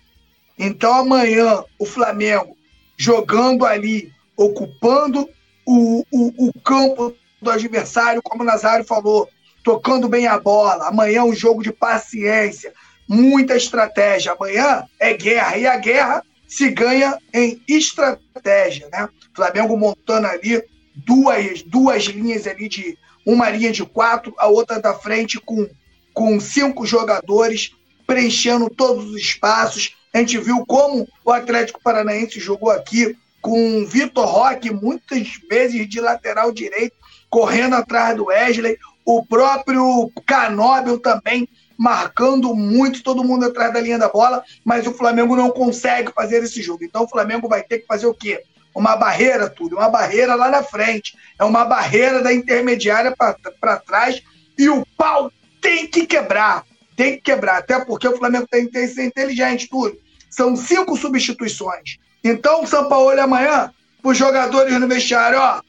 Então amanhã o Flamengo jogando ali, ocupando o, o, o campo do adversário, como o Nazário falou, tocando bem a bola. Amanhã um jogo de paciência, muita estratégia. Amanhã é guerra, e a guerra se ganha em estratégia, né? Flamengo montando ali duas, duas linhas ali de uma linha de quatro, a outra da frente com, com cinco jogadores preenchendo todos os espaços. A gente viu como o Atlético Paranaense jogou aqui com o Vitor Roque, muitas vezes de lateral direito, correndo atrás do Wesley. O próprio Canóbio também marcando muito, todo mundo atrás da linha da bola, mas o Flamengo não consegue fazer esse jogo. Então o Flamengo vai ter que fazer o quê? Uma barreira, tudo, uma barreira lá na frente. É uma barreira da intermediária para trás e o pau tem que quebrar. Tem que quebrar, até porque o Flamengo tem que ser inteligente, tudo. São cinco substituições. Então, o São Paulo amanhã, para os jogadores no vestiário, ó,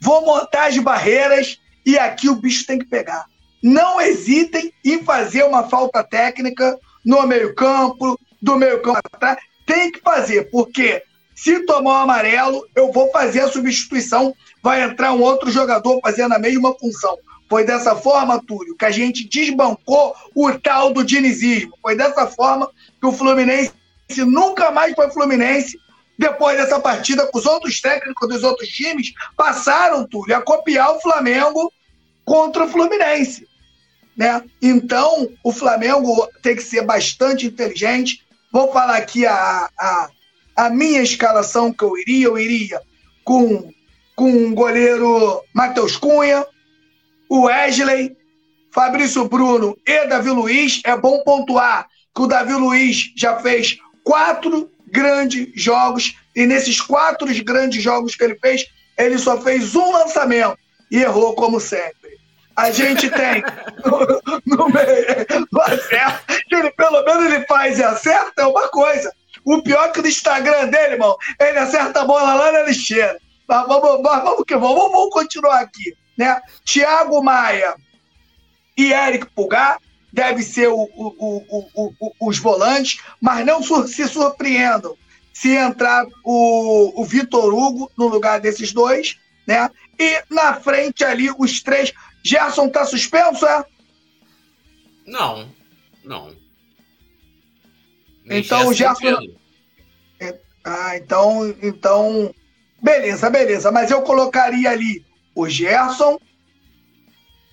vou montar as barreiras e aqui o bicho tem que pegar não hesitem em fazer uma falta técnica no meio-campo, do meio-campo atrás. Tem que fazer, porque se tomar o um amarelo, eu vou fazer a substituição, vai entrar um outro jogador fazendo a mesma função. Foi dessa forma, Túlio, que a gente desbancou o tal do dinizismo. Foi dessa forma que o Fluminense nunca mais foi Fluminense. Depois dessa partida, os outros técnicos dos outros times passaram, Túlio, a copiar o Flamengo contra o Fluminense. Né? Então, o Flamengo tem que ser bastante inteligente. Vou falar aqui a, a, a minha escalação que eu iria. Eu iria com, com o goleiro Matheus Cunha, o Wesley, Fabrício Bruno e Davi Luiz. É bom pontuar que o Davi Luiz já fez quatro grandes jogos e nesses quatro grandes jogos que ele fez, ele só fez um lançamento e errou como sempre a gente tem no, no, no acerto, ele pelo menos ele faz e acerta, é uma coisa. O pior é que no Instagram dele, irmão, ele acerta a bola lá na lixeira. Mas vamos, mas vamos que vamos, vamos continuar aqui. Né? Tiago Maia e Eric Pulgar deve ser o, o, o, os volantes, mas não se surpreendam se entrar o, o Vitor Hugo no lugar desses dois, né? E na frente ali os três. Gerson tá suspenso, é? Não, não. Nem então o Gerson. É, ah, então, então. Beleza, beleza. Mas eu colocaria ali o Gerson,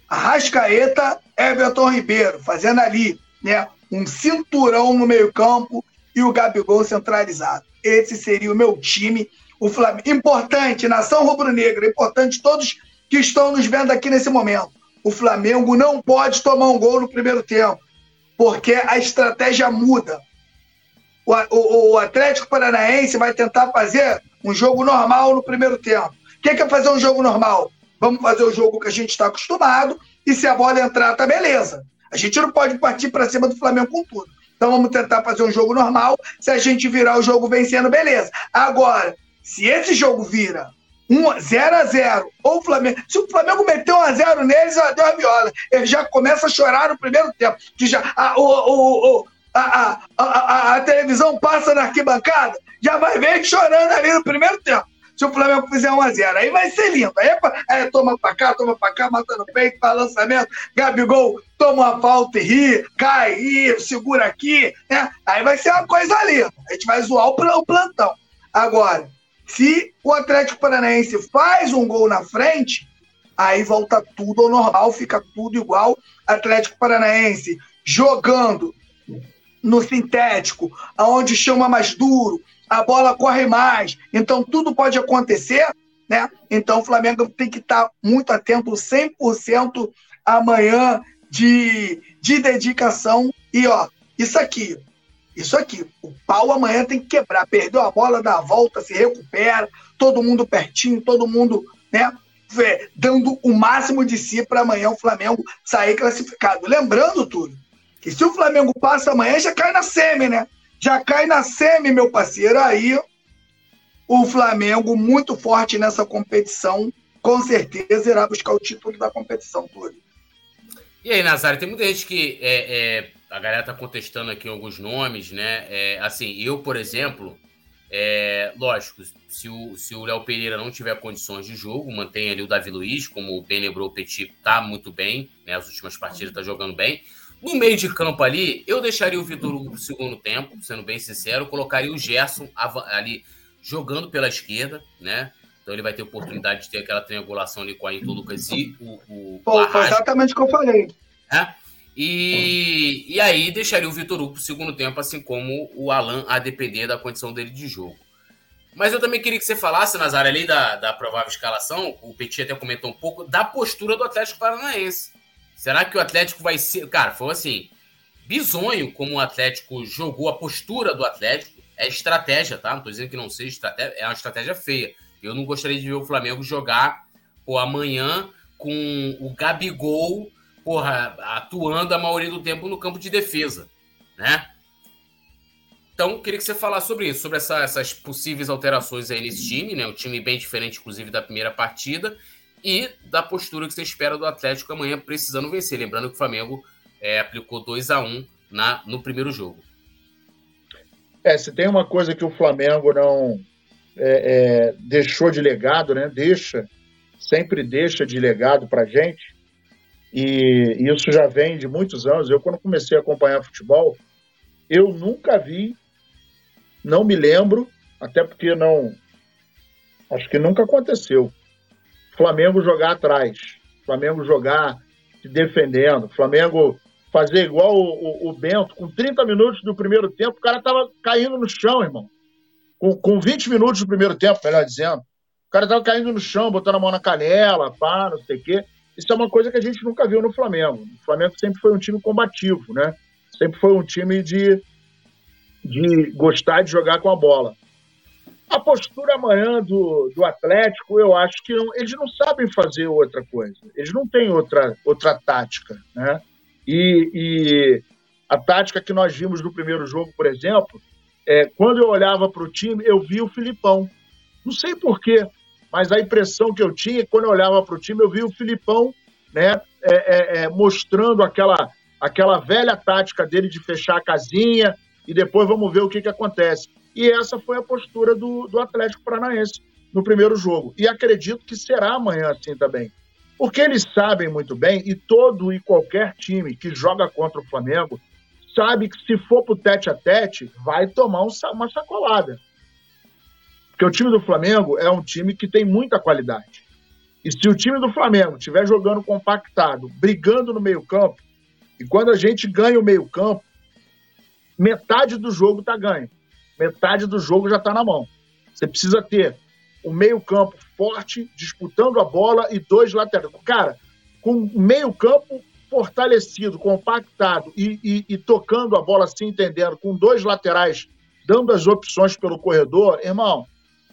Arrascaeta, Everton Ribeiro, fazendo ali, né? Um cinturão no meio-campo e o Gabigol centralizado. Esse seria o meu time. O Flamengo. Importante, nação rubro-negra, importante todos que estão nos vendo aqui nesse momento. O Flamengo não pode tomar um gol no primeiro tempo, porque a estratégia muda. O, o, o Atlético Paranaense vai tentar fazer um jogo normal no primeiro tempo. O que é fazer um jogo normal? Vamos fazer o jogo que a gente está acostumado e se a bola entrar, tá beleza. A gente não pode partir para cima do Flamengo com tudo. Então vamos tentar fazer um jogo normal. Se a gente virar o jogo vencendo, beleza. Agora, se esse jogo vira 0 a 0 ou o Flamengo. Se o Flamengo meter 1 a 0 neles, ela deu a viola. Ele já começa a chorar no primeiro tempo. Que já, a, o, o, o, a, a, a, a, televisão passa na arquibancada, já vai ver chorando ali no primeiro tempo. Se o Flamengo fizer 1 a 0 aí vai ser lindo. Aí, é, é, toma pra cá, toma pra cá, mata no peito, faz lançamento. Gabigol toma uma falta e ri, cai, ri, segura aqui. Né? Aí vai ser uma coisa linda. A gente vai zoar o plantão. Agora, se o Atlético Paranaense faz um gol na frente, aí volta tudo ao normal, fica tudo igual. Atlético Paranaense jogando no sintético, aonde chama mais duro, a bola corre mais, então tudo pode acontecer, né? Então o Flamengo tem que estar muito atento, 100% amanhã de, de dedicação. E ó, isso aqui, isso aqui, o pau amanhã tem que quebrar. Perdeu a bola, dá a volta, se recupera, todo mundo pertinho, todo mundo, né? Dando o máximo de si para amanhã o Flamengo sair classificado. Lembrando, tudo que se o Flamengo passa amanhã, já cai na semi, né? Já cai na semi, meu parceiro. Aí o Flamengo muito forte nessa competição, com certeza irá buscar o título da competição toda. E aí, Nazário, tem muita gente que é, é, a galera tá contestando aqui alguns nomes, né? É, assim, eu, por exemplo, é, lógico, se o, se o Léo Pereira não tiver condições de jogo, mantém ali o Davi Luiz, como bem lembrou o Petit, tá muito bem, né? As últimas partidas tá jogando bem. No meio de campo ali, eu deixaria o Vitor Hugo pro segundo tempo, sendo bem sincero, colocaria o Gerson ali jogando pela esquerda, né? Então ele vai ter oportunidade de ter aquela triangulação ali com a Ayrton Lucas e o. o Pô, foi exatamente o que eu falei. É? E, e aí deixaria o Vitor Hugo pro segundo tempo, assim como o Alan, a depender da condição dele de jogo. Mas eu também queria que você falasse, Nazar, além da, da provável escalação, o Petit até comentou um pouco, da postura do Atlético Paranaense. Será que o Atlético vai ser. Cara, foi assim. Bizonho como o Atlético jogou, a postura do Atlético é estratégia, tá? Não tô dizendo que não seja estratégia, é uma estratégia feia. Eu não gostaria de ver o Flamengo jogar pô, amanhã com o Gabigol porra, atuando a maioria do tempo no campo de defesa, né? Então, queria que você falasse sobre isso, sobre essa, essas possíveis alterações aí nesse time, né? Um time bem diferente, inclusive, da primeira partida, e da postura que você espera do Atlético amanhã precisando vencer. Lembrando que o Flamengo é, aplicou 2 a 1 na, no primeiro jogo. É, se tem uma coisa que o Flamengo não é, é, deixou de legado, né? Deixa, sempre deixa de legado pra gente, e isso já vem de muitos anos. Eu, quando comecei a acompanhar futebol, eu nunca vi, não me lembro, até porque não. Acho que nunca aconteceu. Flamengo jogar atrás, Flamengo jogar se defendendo, Flamengo fazer igual o, o, o, Bento, com 30 minutos do primeiro tempo, o cara tava caindo no chão, irmão. Com, com 20 minutos do primeiro tempo, melhor dizendo. O cara tava caindo no chão, botando a mão na canela, pá, não sei o quê. Isso é uma coisa que a gente nunca viu no Flamengo. O Flamengo sempre foi um time combativo, né? Sempre foi um time de, de gostar de jogar com a bola. A postura amanhã do, do Atlético, eu acho que não, eles não sabem fazer outra coisa. Eles não têm outra, outra tática, né? E, e a tática que nós vimos no primeiro jogo, por exemplo, é, quando eu olhava para o time, eu vi o Filipão. Não sei porquê mas a impressão que eu tinha, quando eu olhava para o time, eu vi o Filipão né, é, é, é, mostrando aquela, aquela velha tática dele de fechar a casinha e depois vamos ver o que, que acontece. E essa foi a postura do, do Atlético Paranaense no primeiro jogo. E acredito que será amanhã assim também. Porque eles sabem muito bem, e todo e qualquer time que joga contra o Flamengo sabe que se for pro tete a tete, vai tomar um, uma sacolada. Porque o time do Flamengo é um time que tem muita qualidade. E se o time do Flamengo estiver jogando compactado, brigando no meio-campo, e quando a gente ganha o meio-campo, metade do jogo está ganho. Metade do jogo já está na mão. Você precisa ter o meio-campo forte, disputando a bola e dois laterais. Cara, com meio-campo fortalecido, compactado e, e, e, tocando a bola, se entendendo, com dois laterais dando as opções pelo corredor, irmão,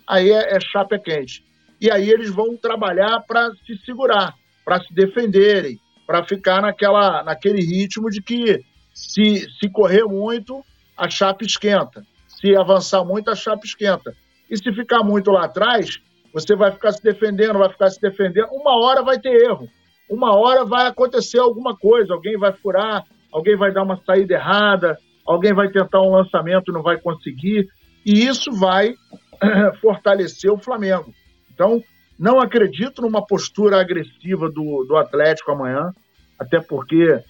aí é, é chapa quente. E aí eles vão trabalhar para se segurar, para se defenderem, para ficar naquela, naquele ritmo de que se, se correr muito, a chapa esquenta. Se avançar muito, a chapa esquenta. E se ficar muito lá atrás, você vai ficar se defendendo, vai ficar se defendendo. Uma hora vai ter erro. Uma hora vai acontecer alguma coisa. Alguém vai furar, alguém vai dar uma saída errada, alguém vai tentar um lançamento e não vai conseguir. E isso vai fortalecer o Flamengo. Então, não acredito numa postura agressiva do, do Atlético amanhã, até porque,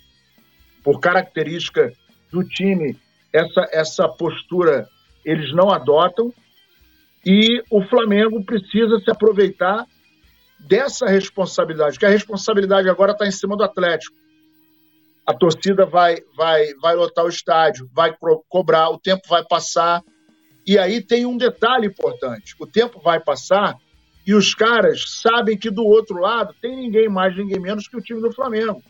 por característica do time, essa, essa postura eles não adotam. E o Flamengo precisa se aproveitar dessa responsabilidade, que a responsabilidade agora está em cima do Atlético. A torcida vai, vai, vai lotar o estádio, vai cobrar, o tempo vai passar e aí tem um detalhe importante: o tempo vai passar e os caras sabem que do outro lado tem ninguém mais, ninguém menos que o time do Flamengo,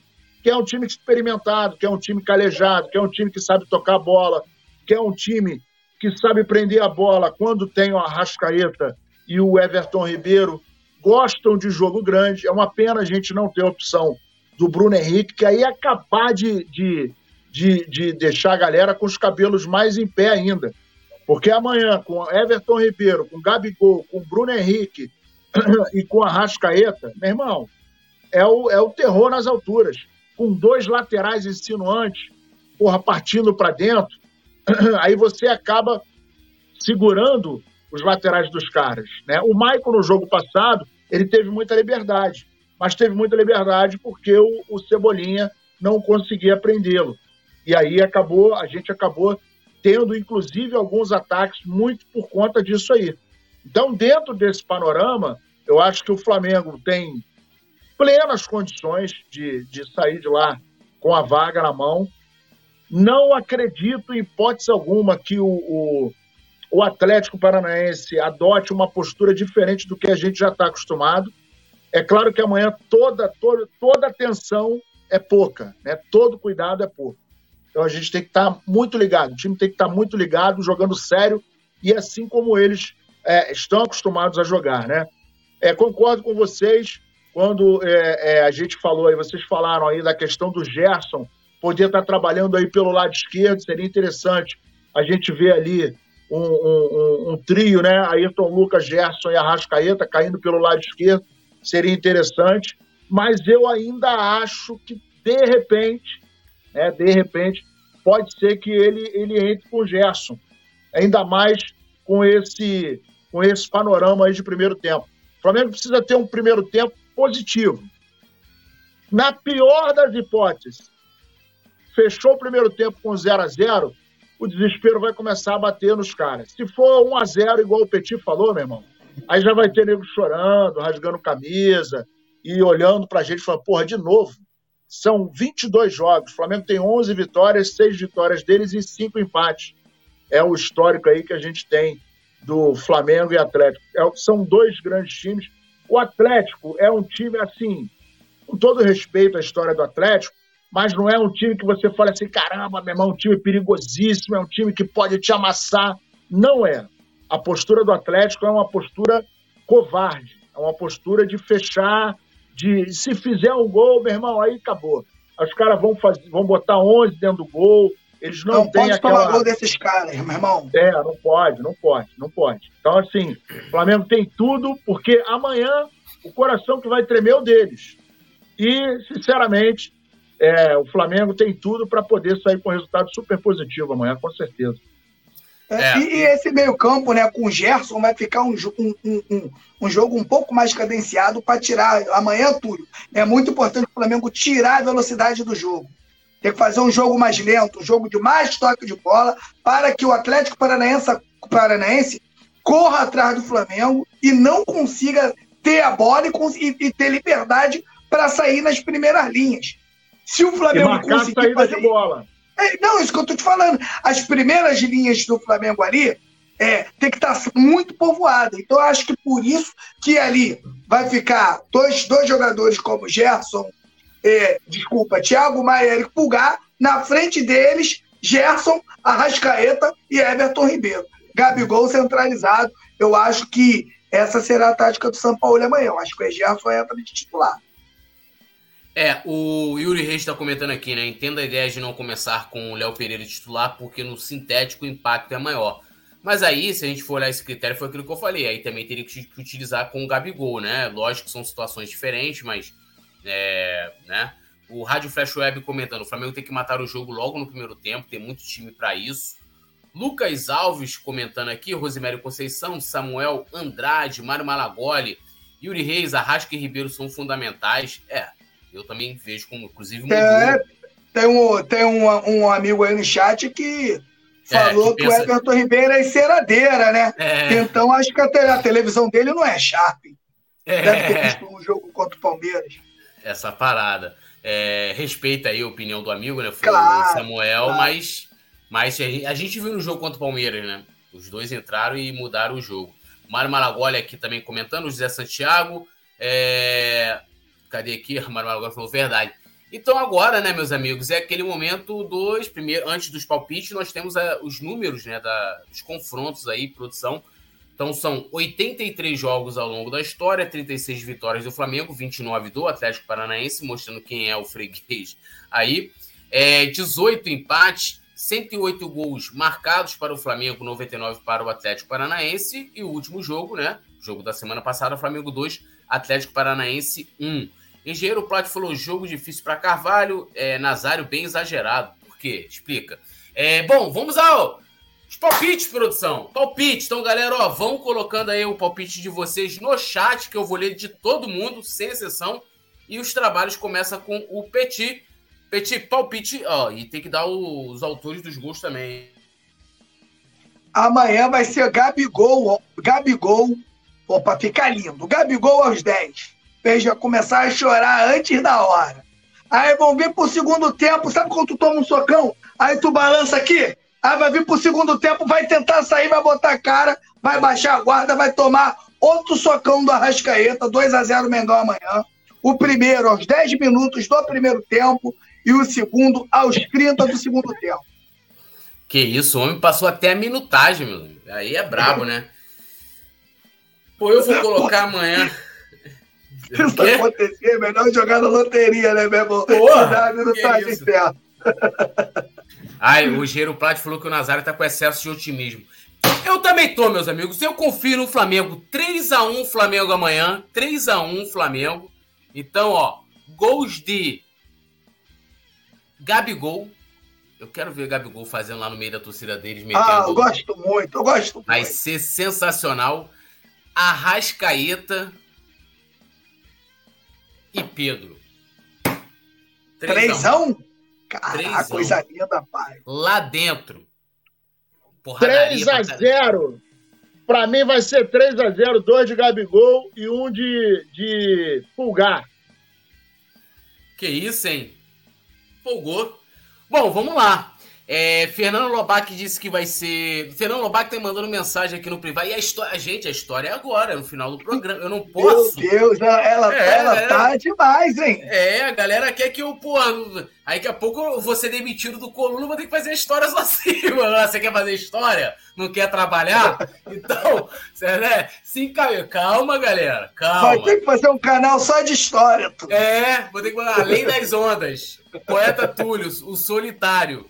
que é um time experimentado, que é um time calejado, que é um time que sabe tocar a bola, que é um time que sabe prender a bola quando tem o Arrascaeta e o Everton Ribeiro. Gostam de jogo grande. É uma pena a gente não ter a opção do Bruno Henrique, que aí é capaz de, de, de, de deixar a galera com os cabelos mais em pé ainda Porque amanhã, com Everton Ribeiro, com Gabigol, com Bruno Henrique e com a meu irmão, é o, é o terror nas alturas. Com dois laterais insinuantes, porra, partindo para dentro, aí você acaba segurando os laterais dos caras. Né? O Maicon, no jogo passado, ele teve muita liberdade, mas teve muita liberdade porque o, o Cebolinha não conseguia prendê-lo. E aí acabou, a gente acabou tendo, inclusive, alguns ataques muito por conta disso aí. Então, dentro desse panorama, eu acho que o Flamengo tem plenas condições de, de sair de lá com a vaga na mão. Não acredito, em hipótese alguma, que o, o, o Atlético Paranaense adote uma postura diferente do que a gente já está acostumado. É claro que amanhã toda, toda, toda atenção é pouca, né? todo cuidado é pouco. Então a gente tem que estar tá muito ligado, o time tem que estar tá muito ligado, jogando sério, e assim como eles é, estão acostumados a jogar. Né? É, concordo com vocês, quando é, é, a gente falou aí, vocês falaram aí da questão do Gerson poder estar trabalhando aí pelo lado esquerdo, seria interessante a gente ver ali um, um, um, trio, né? Ayrton Lucas, Gerson e Arrascaeta caindo pelo lado esquerdo, seria interessante, mas eu ainda acho que de repente, né, de repente, pode ser que ele, ele entre com o Gerson, ainda mais com esse, com esse panorama aí de primeiro tempo. O Flamengo precisa ter um primeiro tempo positivo. Na pior das hipóteses, fechou o primeiro tempo com 0 a 0 o desespero vai começar a bater nos caras. Se for 1 a 0 igual o Petit falou, meu irmão, aí já vai ter nego chorando, rasgando camisa e olhando pra gente falando, porra, de novo. São 22 jogos. O Flamengo tem 11 vitórias, 6 vitórias deles e 5 empates. É o histórico aí que a gente tem do Flamengo e Atlético. É, são dois grandes times o Atlético é um time assim, com todo respeito à história do Atlético, mas não é um time que você fala assim, caramba, meu irmão, é um time perigosíssimo, é um time que pode te amassar. Não é. A postura do Atlético é uma postura covarde, é uma postura de fechar, de se fizer um gol, meu irmão, aí acabou. Os caras vão, fazer, vão botar 11 dentro do gol, eles não, não têm pode aquela... tomar gol desses caras, meu irmão. É, não pode, não pode, não pode. Então, assim, o Flamengo tem tudo, porque amanhã o coração que vai tremer é o deles. E, sinceramente, é, o Flamengo tem tudo para poder sair com um resultado super positivo amanhã, com certeza. É, é. E, e, esse meio-campo, né, com o Gerson, vai ficar um, um, um, um jogo um pouco mais cadenciado para tirar. Amanhã, Túlio, é muito importante o Flamengo tirar a velocidade do jogo. Tem que fazer um jogo mais lento, um jogo de mais toque de bola, para que o Atlético Paranaense, Paranaense corra atrás do Flamengo e não consiga ter a bola e, e ter liberdade para sair nas primeiras linhas. Se o Flamengo conseguir fazer... de bola. É, não, isso que eu estou te falando. As primeiras linhas do Flamengo ali é, tem que estar tá muito povoada. Então, eu acho que por isso que ali vai ficar dois, dois jogadores como Gerson, é, desculpa, Thiago Maia e Eric Pulgar, na frente deles, Gerson, Arrascaeta e Everton Ribeiro. Gabigol centralizado. Eu acho que essa será a tática do São Paulo amanhã. Eu acho que o Gerson entra de titular. É, o Yuri Reis está comentando aqui, né? Entenda a ideia de não começar com o Léo Pereira titular, porque no sintético o impacto é maior. Mas aí, se a gente for olhar esse critério, foi aquilo que eu falei. Aí também teria que utilizar com o Gabigol, né? Lógico que são situações diferentes, mas é, né? O Rádio Flash Web comentando: o Flamengo tem que matar o jogo logo no primeiro tempo, tem muito time para isso. Lucas Alves comentando aqui, Rosimério Conceição, Samuel Andrade, Mário Malagoli, Yuri Reis, Arrasca e Ribeiro são fundamentais. É, eu também vejo como, inclusive, é, tem um, tem um, um amigo aí no chat que falou é, que, pensa... que, o Everton Ribeiro é enceradeira, né? É... Então acho que a, a, televisão dele não é Sharp. É... Deve ter visto um jogo contra o Palmeiras essa parada. É, respeita aí a opinião do amigo, né? Foi claro, o Samuel, claro. mas, mas a gente viu no jogo contra o Palmeiras, né? Os dois entraram e mudaram o jogo. Mário Malagoli aqui também comentando, o José Santiago. É... Cadê aqui? Mário Malagoli falou verdade. Então agora, né, meus amigos, é aquele momento dos primeiro antes dos palpites, nós temos é, os números, né, da, dos confrontos aí, produção. Então são 83 jogos ao longo da história, 36 vitórias do Flamengo, 29 do Atlético Paranaense, mostrando quem é o freguês aí. É, 18 empates, 108 gols marcados para o Flamengo, 99 para o Atlético Paranaense. E o último jogo, né? Jogo da semana passada, Flamengo 2, Atlético Paranaense 1. Engenheiro Plat falou: jogo difícil para Carvalho, é, Nazário bem exagerado. Por quê? Explica. É, bom, vamos ao os palpites, produção. Palpite. Então, galera, ó, vão colocando aí o palpite de vocês no chat, que eu vou ler de todo mundo, sem exceção. E os trabalhos começam com o Petit. Petit, palpite, ó, e tem que dar os autores dos gols também. Amanhã vai ser Gabigol, Gabigol. Opa, fica lindo. Gabigol aos 10. Veja começar a chorar antes da hora. Aí vão vir pro segundo tempo, sabe quando tu toma um socão? Aí tu balança aqui, aí vai vir pro segundo tempo, vai tentar sair, vai botar a cara, vai baixar a guarda, vai tomar outro socão do Arrascaeta, 2 a 0 Mengão amanhã. O primeiro aos 10 minutos do primeiro tempo e o segundo aos 30 do segundo tempo. Que isso, o homem passou até a minutagem, meu. Aí é brabo, né? Pô, eu vou colocar amanhã. Isso acontecer, é melhor jogar na loteria, né, meu irmão? Porra, minutagem certa. Ai, o Gero Plat falou que o Nazário tá com excesso de otimismo. Eu também tô, meus amigos. Eu confio no Flamengo. 3 x 1 Flamengo amanhã. 3 x 1 Flamengo. Então, ó, gols de Gabigol. Eu quero ver Gabigol fazendo lá no meio da torcida deles. Ah, eu gosto muito, eu gosto Vai muito. ser sensacional. Arrascaeta e Pedro. 3 x 1 Caraca, coisa linda, pai. Lá dentro. 3 x 0 Pra mim vai ser 3 x 0 dois de Gabigol e um de, de Pulgar. Que isso, hein? Folgou. Bom, vamos lá. É, Fernando Lobac disse que vai ser. Fernando Lobac tá mandando mensagem aqui no privado. E a história. Gente, a história é agora, no final do programa. Eu não posso. Meu Deus, ela, é, ela galera... tá demais, hein? É, a galera quer que eu, pô. Aí daqui a pouco eu vou ser demitido do coluna, vou ter que fazer a história sozinho. Você quer fazer história? Não quer trabalhar? Então, você, né? Sim, calma, galera. Calma. Vai ter que fazer um canal só de história. Tu. É, vou ter que. Além das ondas. Poeta Túlio, o solitário.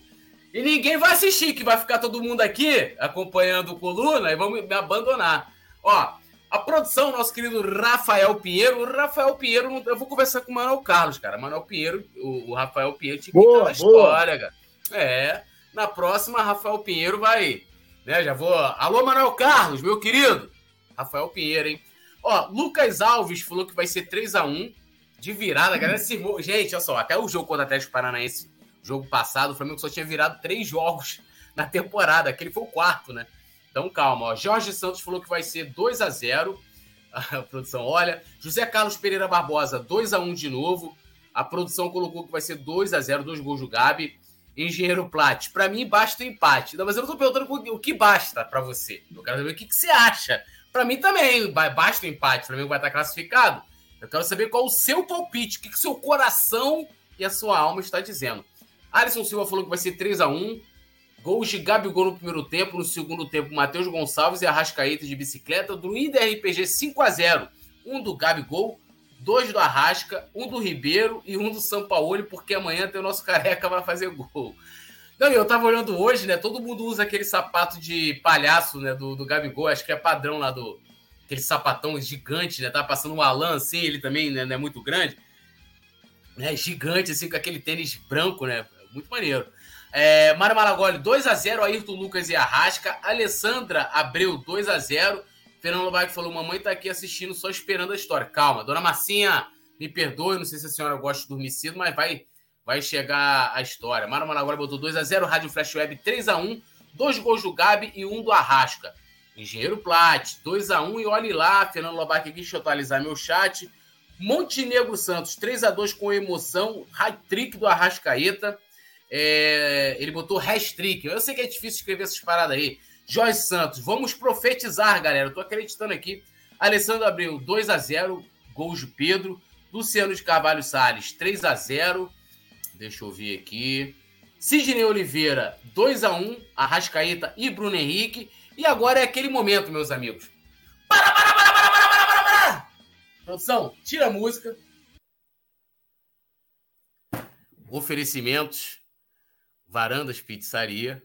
E ninguém vai assistir, que vai ficar todo mundo aqui acompanhando o Coluna e vão me abandonar. Ó, a produção, nosso querido Rafael Pinheiro. O Rafael Pinheiro, eu vou conversar com o Manuel Carlos, cara. Manuel Pinheiro, o, Rafael Pinheiro tinha que boa, história, cara. É, na próxima, Rafael Pinheiro vai. Né, já vou. Alô, Manuel Carlos, meu querido. Rafael Pinheiro, hein? Ó, Lucas Alves falou que vai ser 3 a 1 de virada. A galera se. Gente, olha só, até o jogo contra o Atlético Paranaense jogo passado, o Flamengo só tinha virado três jogos na temporada. Aquele foi o quarto, né? Então calma, ó. Jorge Santos falou que vai ser 2 a 0 A produção, olha. José Carlos Pereira Barbosa, 2 a 1 de novo. A produção colocou que vai ser 2 a 0 dois gols do Gabi. Engenheiro Plat, para mim basta o empate. Não, mas eu não tô perguntando o que basta para você. Eu quero saber o que, que você acha. Para mim também basta o empate. O Flamengo vai estar classificado. Eu quero saber qual o seu palpite, o que, que seu coração e a sua alma está dizendo. Alisson Silva falou que vai ser 3 a 1 Gols de Gabigol no primeiro tempo, no segundo tempo, Matheus Gonçalves e Arrascaeta de bicicleta. Druida RPG 5 a 0 Um do Gabigol, dois do Arrasca, um do Ribeiro e um do Sampaoli, porque amanhã tem o nosso careca vai fazer gol. Não, eu tava olhando hoje, né? Todo mundo usa aquele sapato de palhaço, né? Do, do Gabigol, acho que é padrão lá do. Aquele sapatão gigante, né? Tá passando um Alan assim, ele também né, não é muito grande. Né, gigante, assim, com aquele tênis branco, né? Muito maneiro. É, Mário Malagoli, 2x0, Ayrton Lucas e Arrasca. Alessandra Abreu, 2x0. Fernando Lobac falou: Mamãe tá aqui assistindo, só esperando a história. Calma, dona Marcinha, me perdoe, não sei se a senhora gosta de dormir cedo, mas vai, vai chegar a história. Mário Malagoli botou 2x0, Rádio Flash Web 3x1, dois gols do Gabi e um do Arrasca. Engenheiro Plat, 2x1 e olhe lá, Fernando Lobac aqui, deixa eu atualizar meu chat. Montenegro Santos, 3 a 2 com emoção, hat-trick do Arrascaeta. É, ele botou hashtag. Eu sei que é difícil escrever essas paradas aí. Jorge Santos, vamos profetizar, galera. Eu tô acreditando aqui. Alessandro Abreu, 2 a 0 gols de Pedro. Luciano de Carvalho Salles, 3 a 0 Deixa eu ver aqui. Sidney Oliveira, 2 a 1 Arrascaeta e Bruno Henrique. E agora é aquele momento, meus amigos. Para, para, para, para, para, para, para, para! Produção, tira a música. Oferecimentos Varandas Pizzaria,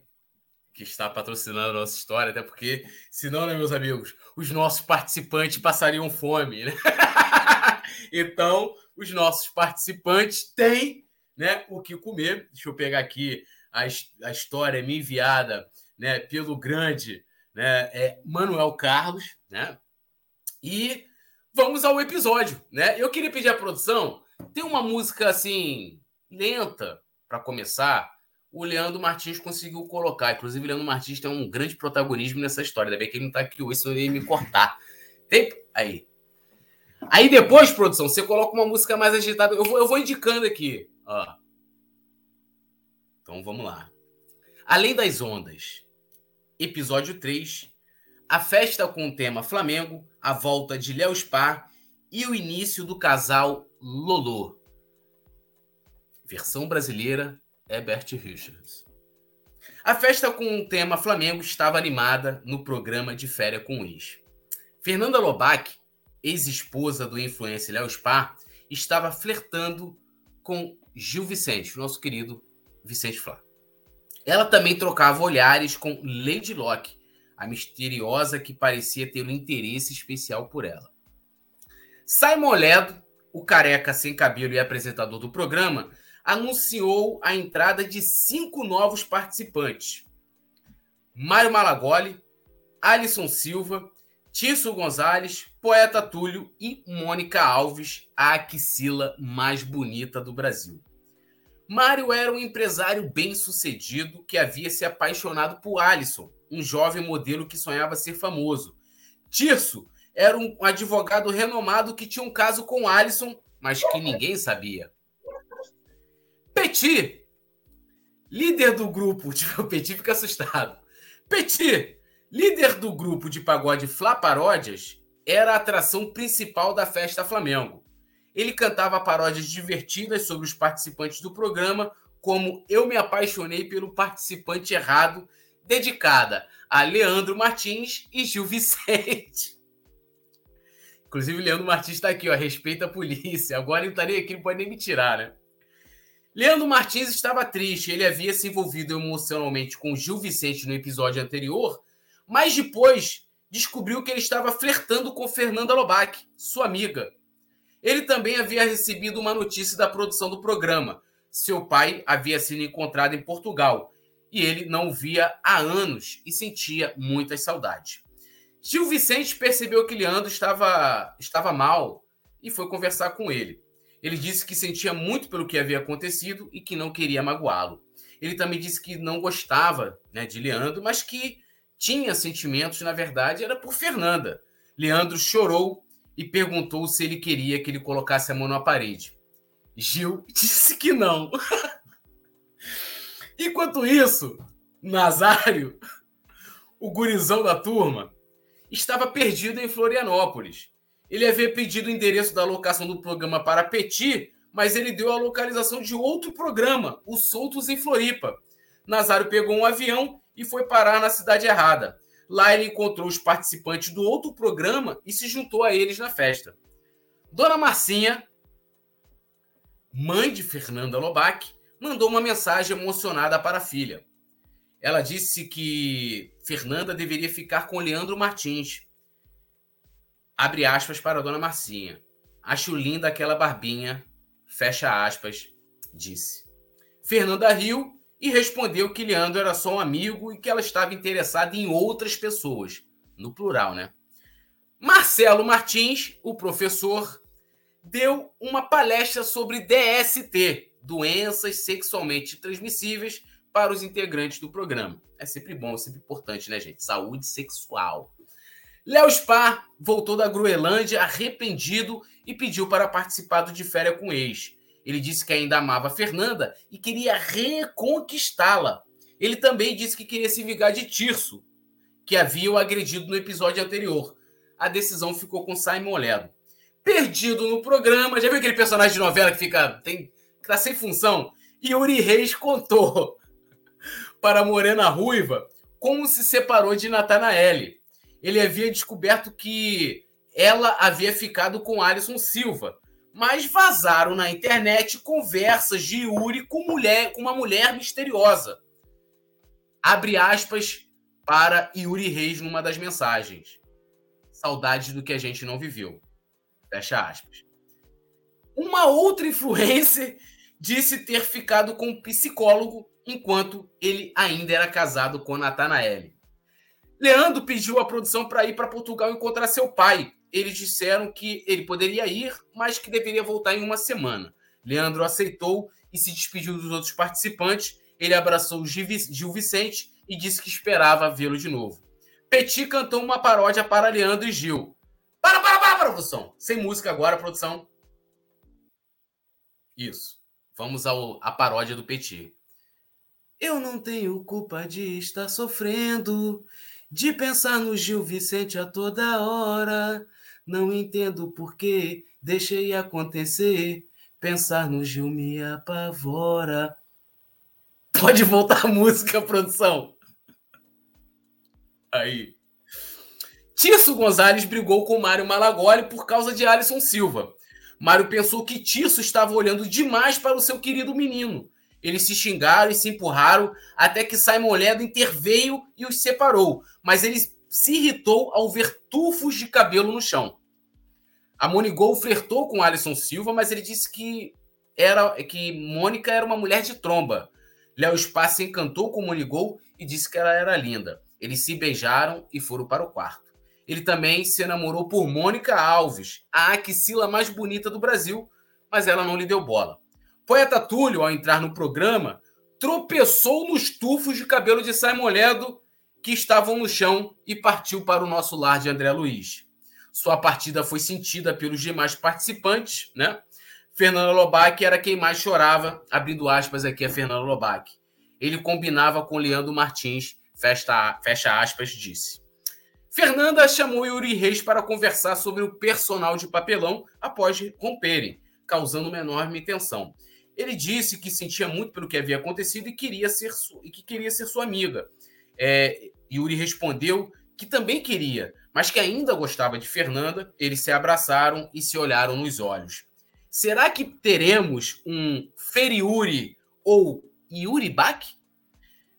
que está patrocinando a nossa história, até porque, senão, né, meus amigos, os nossos participantes passariam fome, né? então, os nossos participantes têm né, o que comer. Deixa eu pegar aqui a, a história me enviada né, pelo grande né, é Manuel Carlos, né? E vamos ao episódio, né? Eu queria pedir à produção, tem uma música assim lenta para começar. O Leandro Martins conseguiu colocar. Inclusive, o Leandro Martins tem um grande protagonismo nessa história. Ainda bem que ele não está aqui hoje, senão ele ia me cortar. Tem... Aí. Aí depois, produção, você coloca uma música mais agitada. Eu vou, eu vou indicando aqui. Ó. Então vamos lá. Além das ondas, episódio 3, a festa com o tema Flamengo, a volta de Léo Spar e o início do casal Lolo. Versão brasileira, Herbert Richards. A festa com o tema Flamengo estava animada no programa de férias com o ex. Fernanda Lobac, ex-esposa do influencer Léo Spar, estava flertando com Gil Vicente, nosso querido Vicente Flá. Ela também trocava olhares com Lady Locke, a misteriosa que parecia ter um interesse especial por ela. Simon Ledo, o careca sem cabelo e apresentador do programa, anunciou a entrada de cinco novos participantes: Mário Malagoli, Alisson Silva, Tício Gonzalez, Poeta Túlio e Mônica Alves, a axila mais bonita do Brasil. Mário era um empresário bem-sucedido que havia se apaixonado por Alisson, um jovem modelo que sonhava ser famoso. Tirso era um advogado renomado que tinha um caso com Alisson, mas que ninguém sabia. Petit, líder do grupo, o Petit fica assustado. Petit, líder do grupo de pagode Flá Paródias, era a atração principal da festa Flamengo. Ele cantava paródias divertidas sobre os participantes do programa, como Eu Me Apaixonei pelo Participante Errado, dedicada a Leandro Martins e Gil Vicente. Inclusive, Leandro Martins está aqui, ó, respeita a polícia. Agora ele estaria aqui, não pode nem me tirar, né? Leandro Martins estava triste, ele havia se envolvido emocionalmente com Gil Vicente no episódio anterior, mas depois descobriu que ele estava flertando com Fernanda Lobac, sua amiga. Ele também havia recebido uma notícia da produção do programa. Seu pai havia sido encontrado em Portugal e ele não via há anos e sentia muitas saudades. Gil Vicente percebeu que Leandro estava, estava mal e foi conversar com ele. Ele disse que sentia muito pelo que havia acontecido e que não queria magoá-lo. Ele também disse que não gostava né, de Leandro, mas que tinha sentimentos, na verdade, era por Fernanda. Leandro chorou e perguntou se ele queria que ele colocasse a mão na parede. Gil disse que não. Enquanto isso, Nazário, o gurizão da turma, estava perdido em Florianópolis. Ele havia pedido o endereço da locação do programa para Petit, mas ele deu a localização de outro programa, o Soltos em Floripa. Nazário pegou um avião e foi parar na cidade errada. Lá ele encontrou os participantes do outro programa e se juntou a eles na festa. Dona Marcinha, mãe de Fernanda Lobac, mandou uma mensagem emocionada para a filha. Ela disse que Fernanda deveria ficar com Leandro Martins. Abre aspas para a Dona Marcinha. Acho linda aquela barbinha. Fecha aspas, disse. Fernanda riu e respondeu que Leandro era só um amigo e que ela estava interessada em outras pessoas, no plural, né? Marcelo Martins, o professor, deu uma palestra sobre DST, doenças sexualmente transmissíveis, para os integrantes do programa. É sempre bom, sempre importante, né, gente? Saúde sexual. Léo Spar voltou da Groenlândia arrependido e pediu para participar do de férias com ex. Ele disse que ainda amava Fernanda e queria reconquistá-la. Ele também disse que queria se vingar de Tirso, que havia o agredido no episódio anterior. A decisão ficou com Simon Ledo. Perdido no programa, já viu aquele personagem de novela que fica tem que tá sem função? Yuri Reis contou para Morena Ruiva como se separou de Natanael. Ele havia descoberto que ela havia ficado com Alisson Silva, mas vazaram na internet conversas de Yuri com, mulher, com uma mulher misteriosa. Abre aspas para Yuri Reis numa das mensagens. Saudades do que a gente não viveu. Fecha aspas. Uma outra influencer disse ter ficado com um psicólogo enquanto ele ainda era casado com Natanael. Leandro pediu à produção para ir para Portugal encontrar seu pai. Eles disseram que ele poderia ir, mas que deveria voltar em uma semana. Leandro aceitou e se despediu dos outros participantes. Ele abraçou Gil Vicente e disse que esperava vê-lo de novo. Petit cantou uma paródia para Leandro e Gil. Para, para, para, produção! Sem música agora, produção. Isso. Vamos ao, à paródia do Petit. Eu não tenho culpa de estar sofrendo, de pensar no Gil Vicente a toda hora. Não entendo por que deixei acontecer. Pensar no Gil me apavora. Pode voltar a música, produção. Aí. Tirso Gonzalez brigou com Mário Malagoli por causa de Alisson Silva. Mário pensou que Tirso estava olhando demais para o seu querido menino. Eles se xingaram e se empurraram até que Simon Ledo interveio e os separou. Mas ele se irritou ao ver tufos de cabelo no chão. A Monigol flertou com Alisson Silva, mas ele disse que era que Mônica era uma mulher de tromba. Léo Spá se encantou com Monigol e disse que ela era linda. Eles se beijaram e foram para o quarto. Ele também se namorou por Mônica Alves, a axila mais bonita do Brasil, mas ela não lhe deu bola. Poeta Túlio, ao entrar no programa, tropeçou nos tufos de cabelo de Simon Ledo que estavam no chão e partiu para o nosso lar de André Luiz. Sua partida foi sentida pelos demais participantes, né? Fernando Lobac era quem mais chorava, abrindo aspas aqui a Fernando Lobac. Ele combinava com Leandro Martins, fecha, fecha aspas, disse. Fernanda chamou Yuri Reis para conversar sobre o personal de papelão após romperem, causando uma enorme tensão. Ele disse que sentia muito pelo que havia acontecido e queria ser e que queria ser sua amiga. É, Yuri respondeu que também queria, mas que ainda gostava de Fernanda. Eles se abraçaram e se olharam nos olhos. Será que teremos um Feriuri ou Yuri Bach?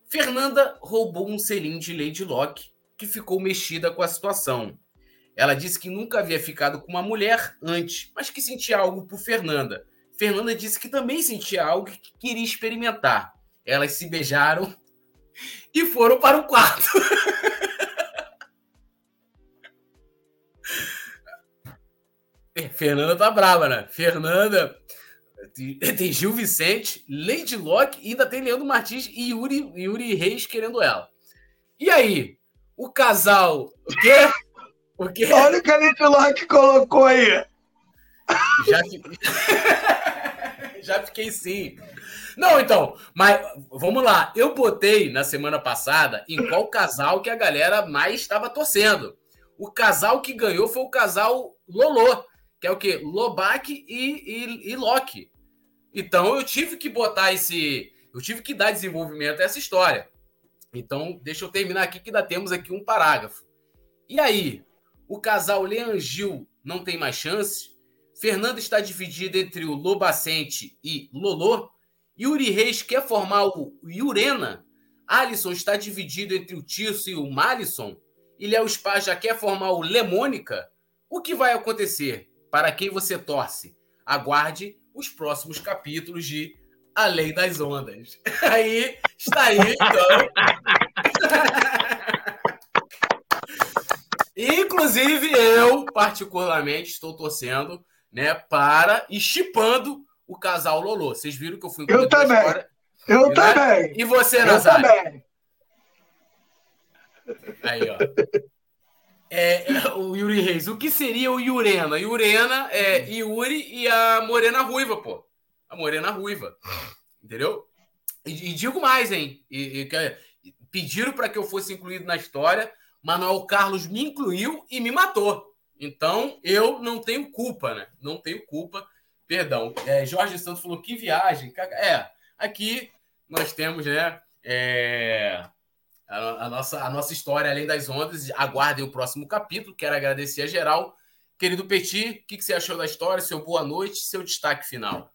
Fernanda roubou um selim de Lady Locke que ficou mexida com a situação. Ela disse que nunca havia ficado com uma mulher antes, mas que sentia algo por Fernanda. Fernanda disse que também sentia algo que queria experimentar. Elas se beijaram e foram para o quarto. É, Fernanda tá brava, né? Fernanda tem Gil Vicente, Lady Locke e ainda tem Leandro Martins e Yuri, Yuri Reis querendo ela. E aí? O casal. O quê? O quê? Olha o que a Lady Locke colocou aí. Já, Já fiquei sim. Não, então, mas vamos lá. Eu botei na semana passada em qual casal que a galera mais estava torcendo. O casal que ganhou foi o casal Lolo, que é o quê? Lobac e, e, e Loki. Então eu tive que botar esse. Eu tive que dar desenvolvimento a essa história. Então, deixa eu terminar aqui que ainda temos aqui um parágrafo. E aí, o casal Leandro Gil não tem mais chance? Fernando está dividido entre o Lobacente e Lolo? Yuri Reis quer formar o Yurena? Alisson está dividido entre o Tirso e o Malisson? E Léo Spa já quer formar o Lemônica? O que vai acontecer? Para quem você torce? Aguarde os próximos capítulos de A Lei das Ondas. Aí está aí, então. Inclusive, eu, particularmente, estou torcendo né, para e chipando o casal Lolo. Vocês viram que eu fui Eu também. História, eu né? também. E você, Nazário? Eu também. Aí, ó. É, é, o Yuri Reis. O que seria o Yurena? Yurena é Yuri e a Morena Ruiva, pô. A Morena Ruiva. Entendeu? E, e digo mais, hein? E, e, pediram para que eu fosse incluído na história. Manuel Carlos me incluiu e me matou. Então, eu não tenho culpa, né? Não tenho culpa. Perdão. É, Jorge Santos falou que viagem. É, aqui nós temos, né? É, a, a, nossa, a nossa história além das ondas. Aguardem o próximo capítulo. Quero agradecer a geral Querido Petit, o que, que você achou da história? Seu boa noite, seu destaque final.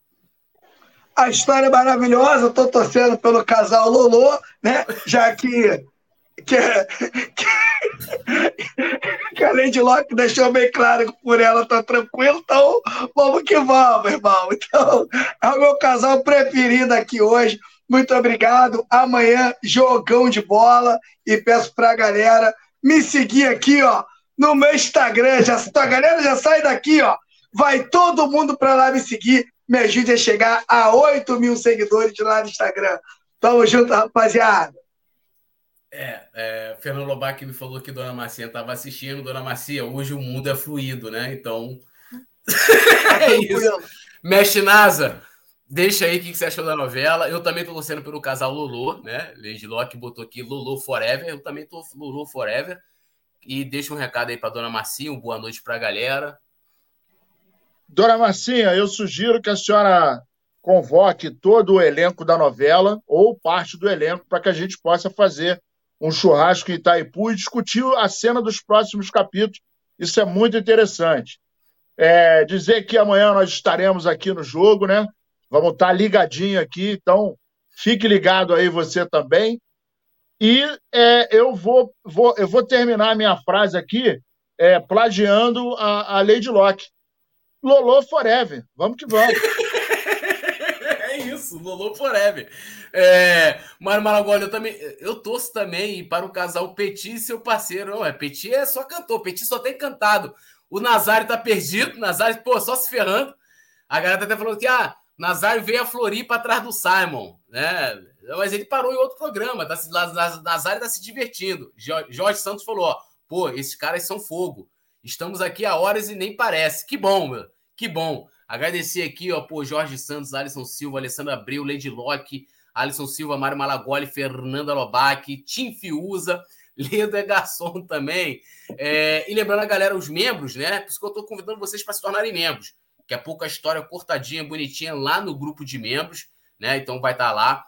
A história é maravilhosa, estou torcendo pelo casal Lolo, né? Já que, que, que, que a Lady Locke deixou bem claro que por ela tá tranquilo, então vamos que vamos, irmão. Então, é o meu casal preferido aqui hoje. Muito obrigado. Amanhã, jogão de bola. E peço pra galera me seguir aqui, ó, no meu Instagram. Já, a galera já sai daqui, ó. Vai todo mundo para lá me seguir. Me ajude a chegar a 8 mil seguidores lá no Instagram. Tamo junto, rapaziada. É, é, Fernando Lobac me falou que Dona Marcia estava assistindo. Dona Marcia, hoje o mundo é fluido, né? Então. é isso. Mexe NASA. Deixa aí o que você achou da novela. Eu também tô torcendo pelo casal Lolo, né? Lady Locke botou aqui Lolo Forever. Eu também tô Lolo Forever. E deixa um recado aí para Dona Marcinha, um boa noite para a galera. Dona Marcinha, eu sugiro que a senhora convoque todo o elenco da novela ou parte do elenco para que a gente possa fazer um churrasco em Itaipu e discutir a cena dos próximos capítulos. Isso é muito interessante. É, dizer que amanhã nós estaremos aqui no jogo, né? Vamos estar ligadinho aqui, então fique ligado aí você também. E é, eu, vou, vou, eu vou terminar a minha frase aqui é, plagiando a, a Lady Locke. Lolo Forever. Vamos que vamos. Isso, Lolo Forever. É, Mário Malagoli, eu também eu torço também para o casal Petit e seu parceiro. Não, é, Petit é só cantor, Petit só tem cantado. O Nazário tá perdido, Nazário, pô, só se ferrando. A galera tá até falando que, ah, Nazário veio a Floripa atrás do Simon, né? Mas ele parou em outro programa. Tá, Nazário tá se divertindo. Jorge Santos falou: ó, pô, esses caras são fogo. Estamos aqui há horas e nem parece. Que bom, meu. Que bom. Agradecer aqui, ó, pô, Jorge Santos, Alisson Silva, Alessandro Abreu, Lady Locke, Alisson Silva, Mário Malagoli, Fernanda Lobac, Tim Fiuza, Leda Garçom também. É, e lembrando a galera, os membros, né? Por isso que eu tô convidando vocês para se tornarem membros. Daqui a pouco a história cortadinha, bonitinha, lá no grupo de membros, né? Então vai estar tá lá.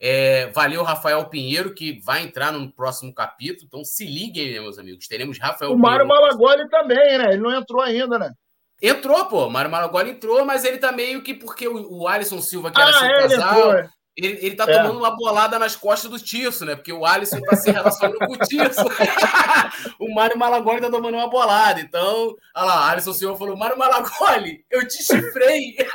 É, valeu, Rafael Pinheiro, que vai entrar no próximo capítulo. Então se liguem, meus amigos. Teremos Rafael o Mário Malagoli também, né? Ele não entrou ainda, né? Entrou, pô. Mário Malagoli entrou, mas ele tá meio que porque o, o Alisson Silva, que era ah, seu é, casal, é. ele, ele tá é. tomando uma bolada nas costas do Tirso, né? Porque o Alisson tá se relacionando com o Tirso. o Mário Malagoli tá tomando uma bolada. Então, olha lá, Alisson Silva falou: Mário Malagoli, eu te chifrei.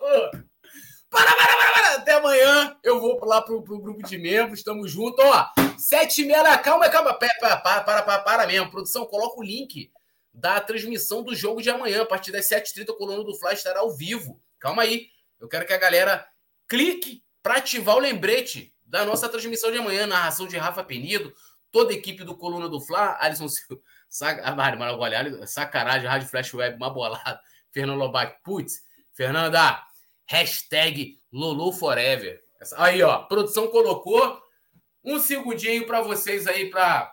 para, para, para, para, até amanhã. Eu vou lá pro, pro grupo de membros, estamos juntos. Ó, sete e meia calma, calma, para, para, para, para mesmo. Produção, coloca o link da transmissão do jogo de amanhã. A partir das 7h30, a coluna do Fla estará ao vivo. Calma aí. Eu quero que a galera clique para ativar o lembrete da nossa transmissão de amanhã. Narração de Rafa Penido, toda a equipe do Coluna do Fla, Alisson Silva, sac... ah, sacanagem, Rádio Flash Web, uma bolada. Fernando Lobac, putz, Fernanda, hashtag Lolo Forever. Aí, ó, produção colocou um segundinho para vocês aí, para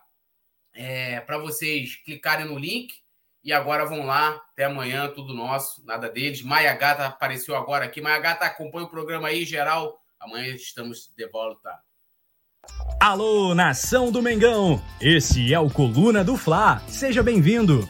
é, vocês clicarem no link e agora vão lá, até amanhã, tudo nosso, nada deles. Maia Gata apareceu agora aqui. Maia Gata acompanha o programa aí, geral. Amanhã estamos de volta. Alô, nação do Mengão! Esse é o Coluna do Fla. Seja bem-vindo!